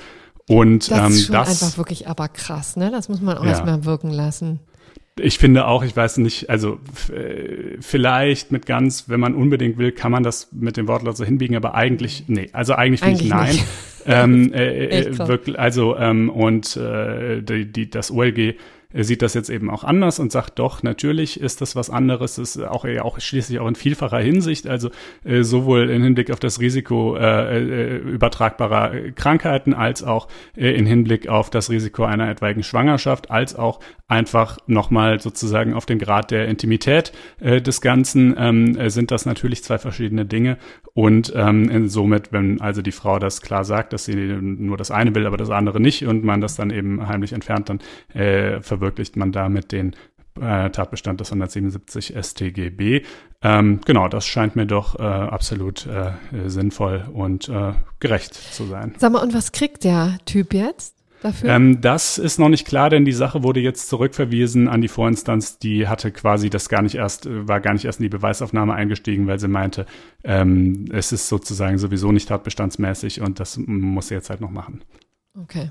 Und das ähm, ist schon das einfach wirklich aber krass, ne? Das muss man auch ja. erstmal wirken lassen. Ich finde auch, ich weiß nicht, also äh, vielleicht mit ganz, wenn man unbedingt will, kann man das mit dem Wortlaut so hinbiegen, aber eigentlich, nee, also eigentlich, eigentlich nicht nein. Nicht. ähm, äh, äh wirklich, also ähm, und äh, die, die, das OLG er sieht das jetzt eben auch anders und sagt doch, natürlich ist das was anderes, ist auch, ja, auch schließlich auch in vielfacher Hinsicht, also äh, sowohl im Hinblick auf das Risiko äh, äh, übertragbarer Krankheiten als auch äh, in Hinblick auf das Risiko einer etwaigen Schwangerschaft, als auch einfach nochmal sozusagen auf den Grad der Intimität äh, des Ganzen ähm, äh, sind das natürlich zwei verschiedene Dinge. Und ähm, somit, wenn also die Frau das klar sagt, dass sie nur das eine will, aber das andere nicht und man das dann eben heimlich entfernt, dann äh, verwirklicht man damit den äh, Tatbestand des 177 StGB. Ähm, genau, das scheint mir doch äh, absolut äh, sinnvoll und äh, gerecht zu sein. Sag mal, und was kriegt der Typ jetzt? Dafür? Ähm, das ist noch nicht klar, denn die Sache wurde jetzt zurückverwiesen an die Vorinstanz. Die hatte quasi das gar nicht erst, war gar nicht erst in die Beweisaufnahme eingestiegen, weil sie meinte, ähm, es ist sozusagen sowieso nicht tatbestandsmäßig und das muss sie jetzt halt noch machen. Okay.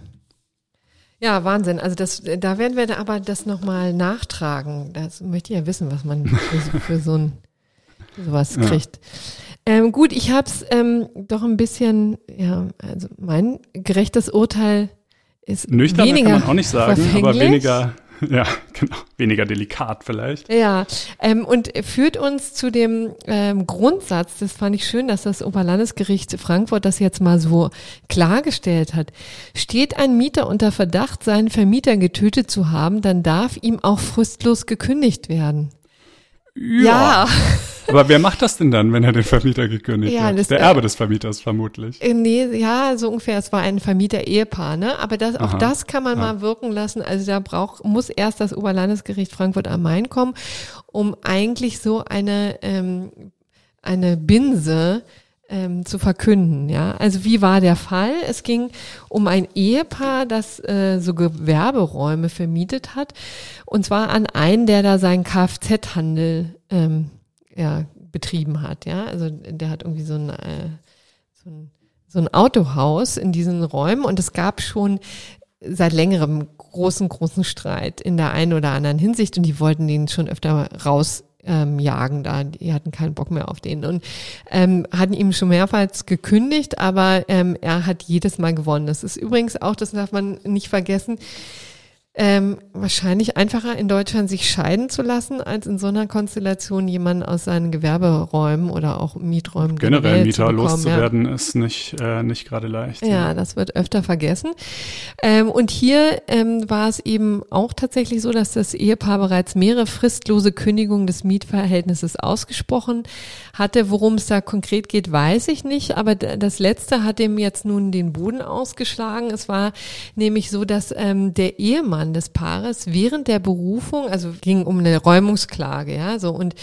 Ja, Wahnsinn. Also das, da werden wir aber das nochmal nachtragen. Das möchte ich ja wissen, was man für, für so ein sowas ja. kriegt. Ähm, gut, ich habe es ähm, doch ein bisschen, ja, also mein gerechtes Urteil ist Nüchtern weniger kann man auch nicht sagen, aber weniger Ja, genau. Weniger delikat vielleicht. Ja, ähm, und führt uns zu dem ähm, Grundsatz, das fand ich schön, dass das Oberlandesgericht Frankfurt das jetzt mal so klargestellt hat. Steht ein Mieter unter Verdacht, seinen Vermieter getötet zu haben, dann darf ihm auch fristlos gekündigt werden. Ja. ja. Aber wer macht das denn dann, wenn er den Vermieter gekündigt ja, hat? Der Erbe des Vermieters vermutlich. Äh, nee, ja, so ungefähr. Es war ein Vermieter-Ehepaar, ne? Aber das, auch das kann man ja. mal wirken lassen. Also da braucht, muss erst das Oberlandesgericht Frankfurt am Main kommen, um eigentlich so eine, ähm, eine Binse ähm, zu verkünden. Ja, also wie war der Fall? Es ging um ein Ehepaar, das äh, so Gewerberäume vermietet hat, und zwar an einen, der da seinen Kfz-Handel ähm, ja, betrieben hat. Ja, also der hat irgendwie so ein, äh, so ein so ein Autohaus in diesen Räumen und es gab schon seit längerem großen, großen Streit in der einen oder anderen Hinsicht und die wollten den schon öfter raus ähm, jagen da. Die hatten keinen Bock mehr auf den und ähm, hatten ihm schon mehrmals gekündigt, aber ähm, er hat jedes Mal gewonnen. Das ist übrigens auch, das darf man nicht vergessen, ähm, wahrscheinlich einfacher in Deutschland sich scheiden zu lassen, als in so einer Konstellation jemanden aus seinen Gewerberäumen oder auch Mieträumen generell Mieter loszuwerden ja. ist nicht äh, nicht gerade leicht. Ja, ja, das wird öfter vergessen. Ähm, und hier ähm, war es eben auch tatsächlich so, dass das Ehepaar bereits mehrere fristlose Kündigungen des Mietverhältnisses ausgesprochen hatte. Worum es da konkret geht, weiß ich nicht. Aber das letzte hat ihm jetzt nun den Boden ausgeschlagen. Es war nämlich so, dass ähm, der Ehemann des Paares während der Berufung, also ging um eine Räumungsklage, ja, so und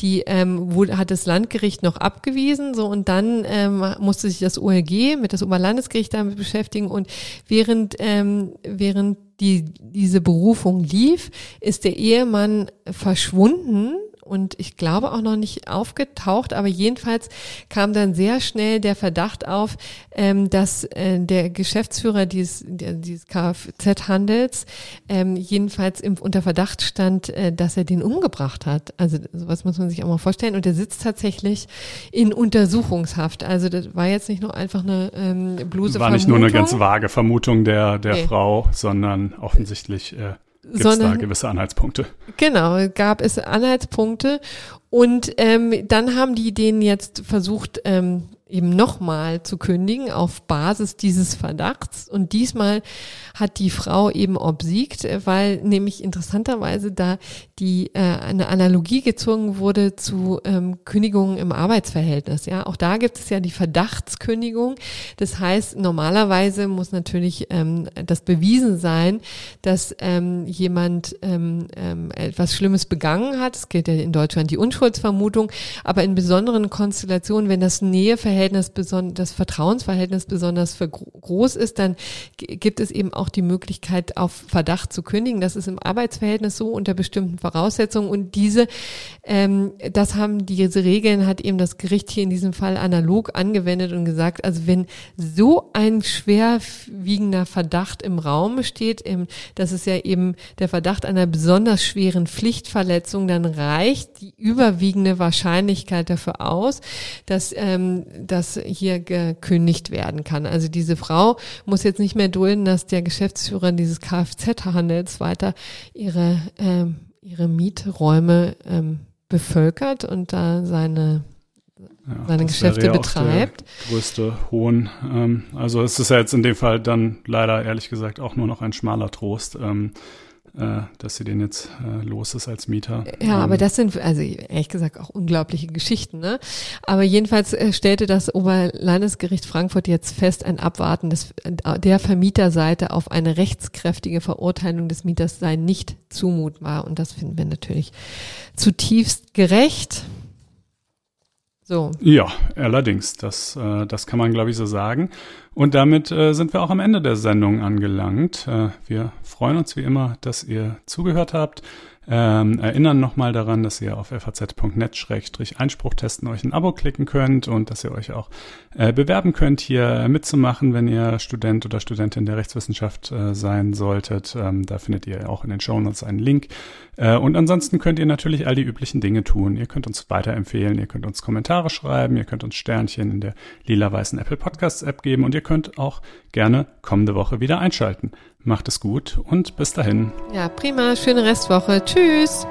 die ähm, wurde, hat das Landgericht noch abgewiesen, so und dann ähm, musste sich das OLG mit das Oberlandesgericht damit beschäftigen und während ähm, während die diese Berufung lief, ist der Ehemann verschwunden und ich glaube auch noch nicht aufgetaucht, aber jedenfalls kam dann sehr schnell der Verdacht auf, ähm, dass äh, der Geschäftsführer dieses, dieses Kfz-Handels ähm, jedenfalls im, unter Verdacht stand, äh, dass er den umgebracht hat. Also sowas muss man sich auch mal vorstellen. Und der sitzt tatsächlich in Untersuchungshaft. Also das war jetzt nicht nur einfach eine ähm, bluse War nicht nur eine ganz vage Vermutung der, der nee. Frau, sondern offensichtlich äh, Gibt es da gewisse Anhaltspunkte? Genau, gab es Anhaltspunkte. Und ähm, dann haben die denen jetzt versucht, ähm, eben nochmal zu kündigen auf Basis dieses Verdachts. Und diesmal hat die Frau eben obsiegt, weil nämlich interessanterweise da die äh, eine Analogie gezogen wurde zu ähm, Kündigungen im Arbeitsverhältnis. Ja, auch da gibt es ja die Verdachtskündigung. Das heißt, normalerweise muss natürlich ähm, das bewiesen sein, dass ähm, jemand ähm, ähm, etwas Schlimmes begangen hat. Es gilt ja in Deutschland die Unschuldsvermutung, aber in besonderen Konstellationen, wenn das Näheverhältnis, das Vertrauensverhältnis besonders groß ist, dann gibt es eben auch auch die Möglichkeit, auf Verdacht zu kündigen. Das ist im Arbeitsverhältnis so unter bestimmten Voraussetzungen. Und diese, ähm, das haben diese Regeln, hat eben das Gericht hier in diesem Fall analog angewendet und gesagt, also wenn so ein schwerwiegender Verdacht im Raum steht, im, das ist ja eben der Verdacht einer besonders schweren Pflichtverletzung, dann reicht die überwiegende Wahrscheinlichkeit dafür aus, dass ähm, dass hier gekündigt werden kann. Also diese Frau muss jetzt nicht mehr dulden, dass der Geschäftsführer dieses Kfz-Handels weiter ihre, ähm, ihre Mieträume ähm, bevölkert und da seine ja, seine Geschäfte ja betreibt. größte Hohn. Ähm, also es ist ja jetzt in dem Fall dann leider ehrlich gesagt auch nur noch ein schmaler Trost. Ähm, äh, dass sie den jetzt äh, los ist als Mieter. Ja, ähm. aber das sind, also ehrlich gesagt, auch unglaubliche Geschichten. Ne? Aber jedenfalls äh, stellte das Oberlandesgericht Frankfurt jetzt fest, ein Abwarten des, der Vermieterseite auf eine rechtskräftige Verurteilung des Mieters sei nicht zumutbar. Und das finden wir natürlich zutiefst gerecht. So. Ja, allerdings, das, äh, das kann man, glaube ich, so sagen. Und damit äh, sind wir auch am Ende der Sendung angelangt. Äh, wir freuen uns wie immer, dass ihr zugehört habt. Ähm, erinnern nochmal daran, dass ihr auf faz.net-einspruch testen euch ein Abo klicken könnt und dass ihr euch auch äh, bewerben könnt, hier mitzumachen, wenn ihr Student oder Studentin der Rechtswissenschaft äh, sein solltet. Ähm, da findet ihr auch in den Show Notes einen Link. Äh, und ansonsten könnt ihr natürlich all die üblichen Dinge tun. Ihr könnt uns weiterempfehlen, ihr könnt uns Kommentare schreiben, ihr könnt uns Sternchen in der lila-weißen Apple Podcasts App geben und ihr könnt auch gerne kommende Woche wieder einschalten. Macht es gut und bis dahin. Ja, prima. Schöne Restwoche. Tschüss.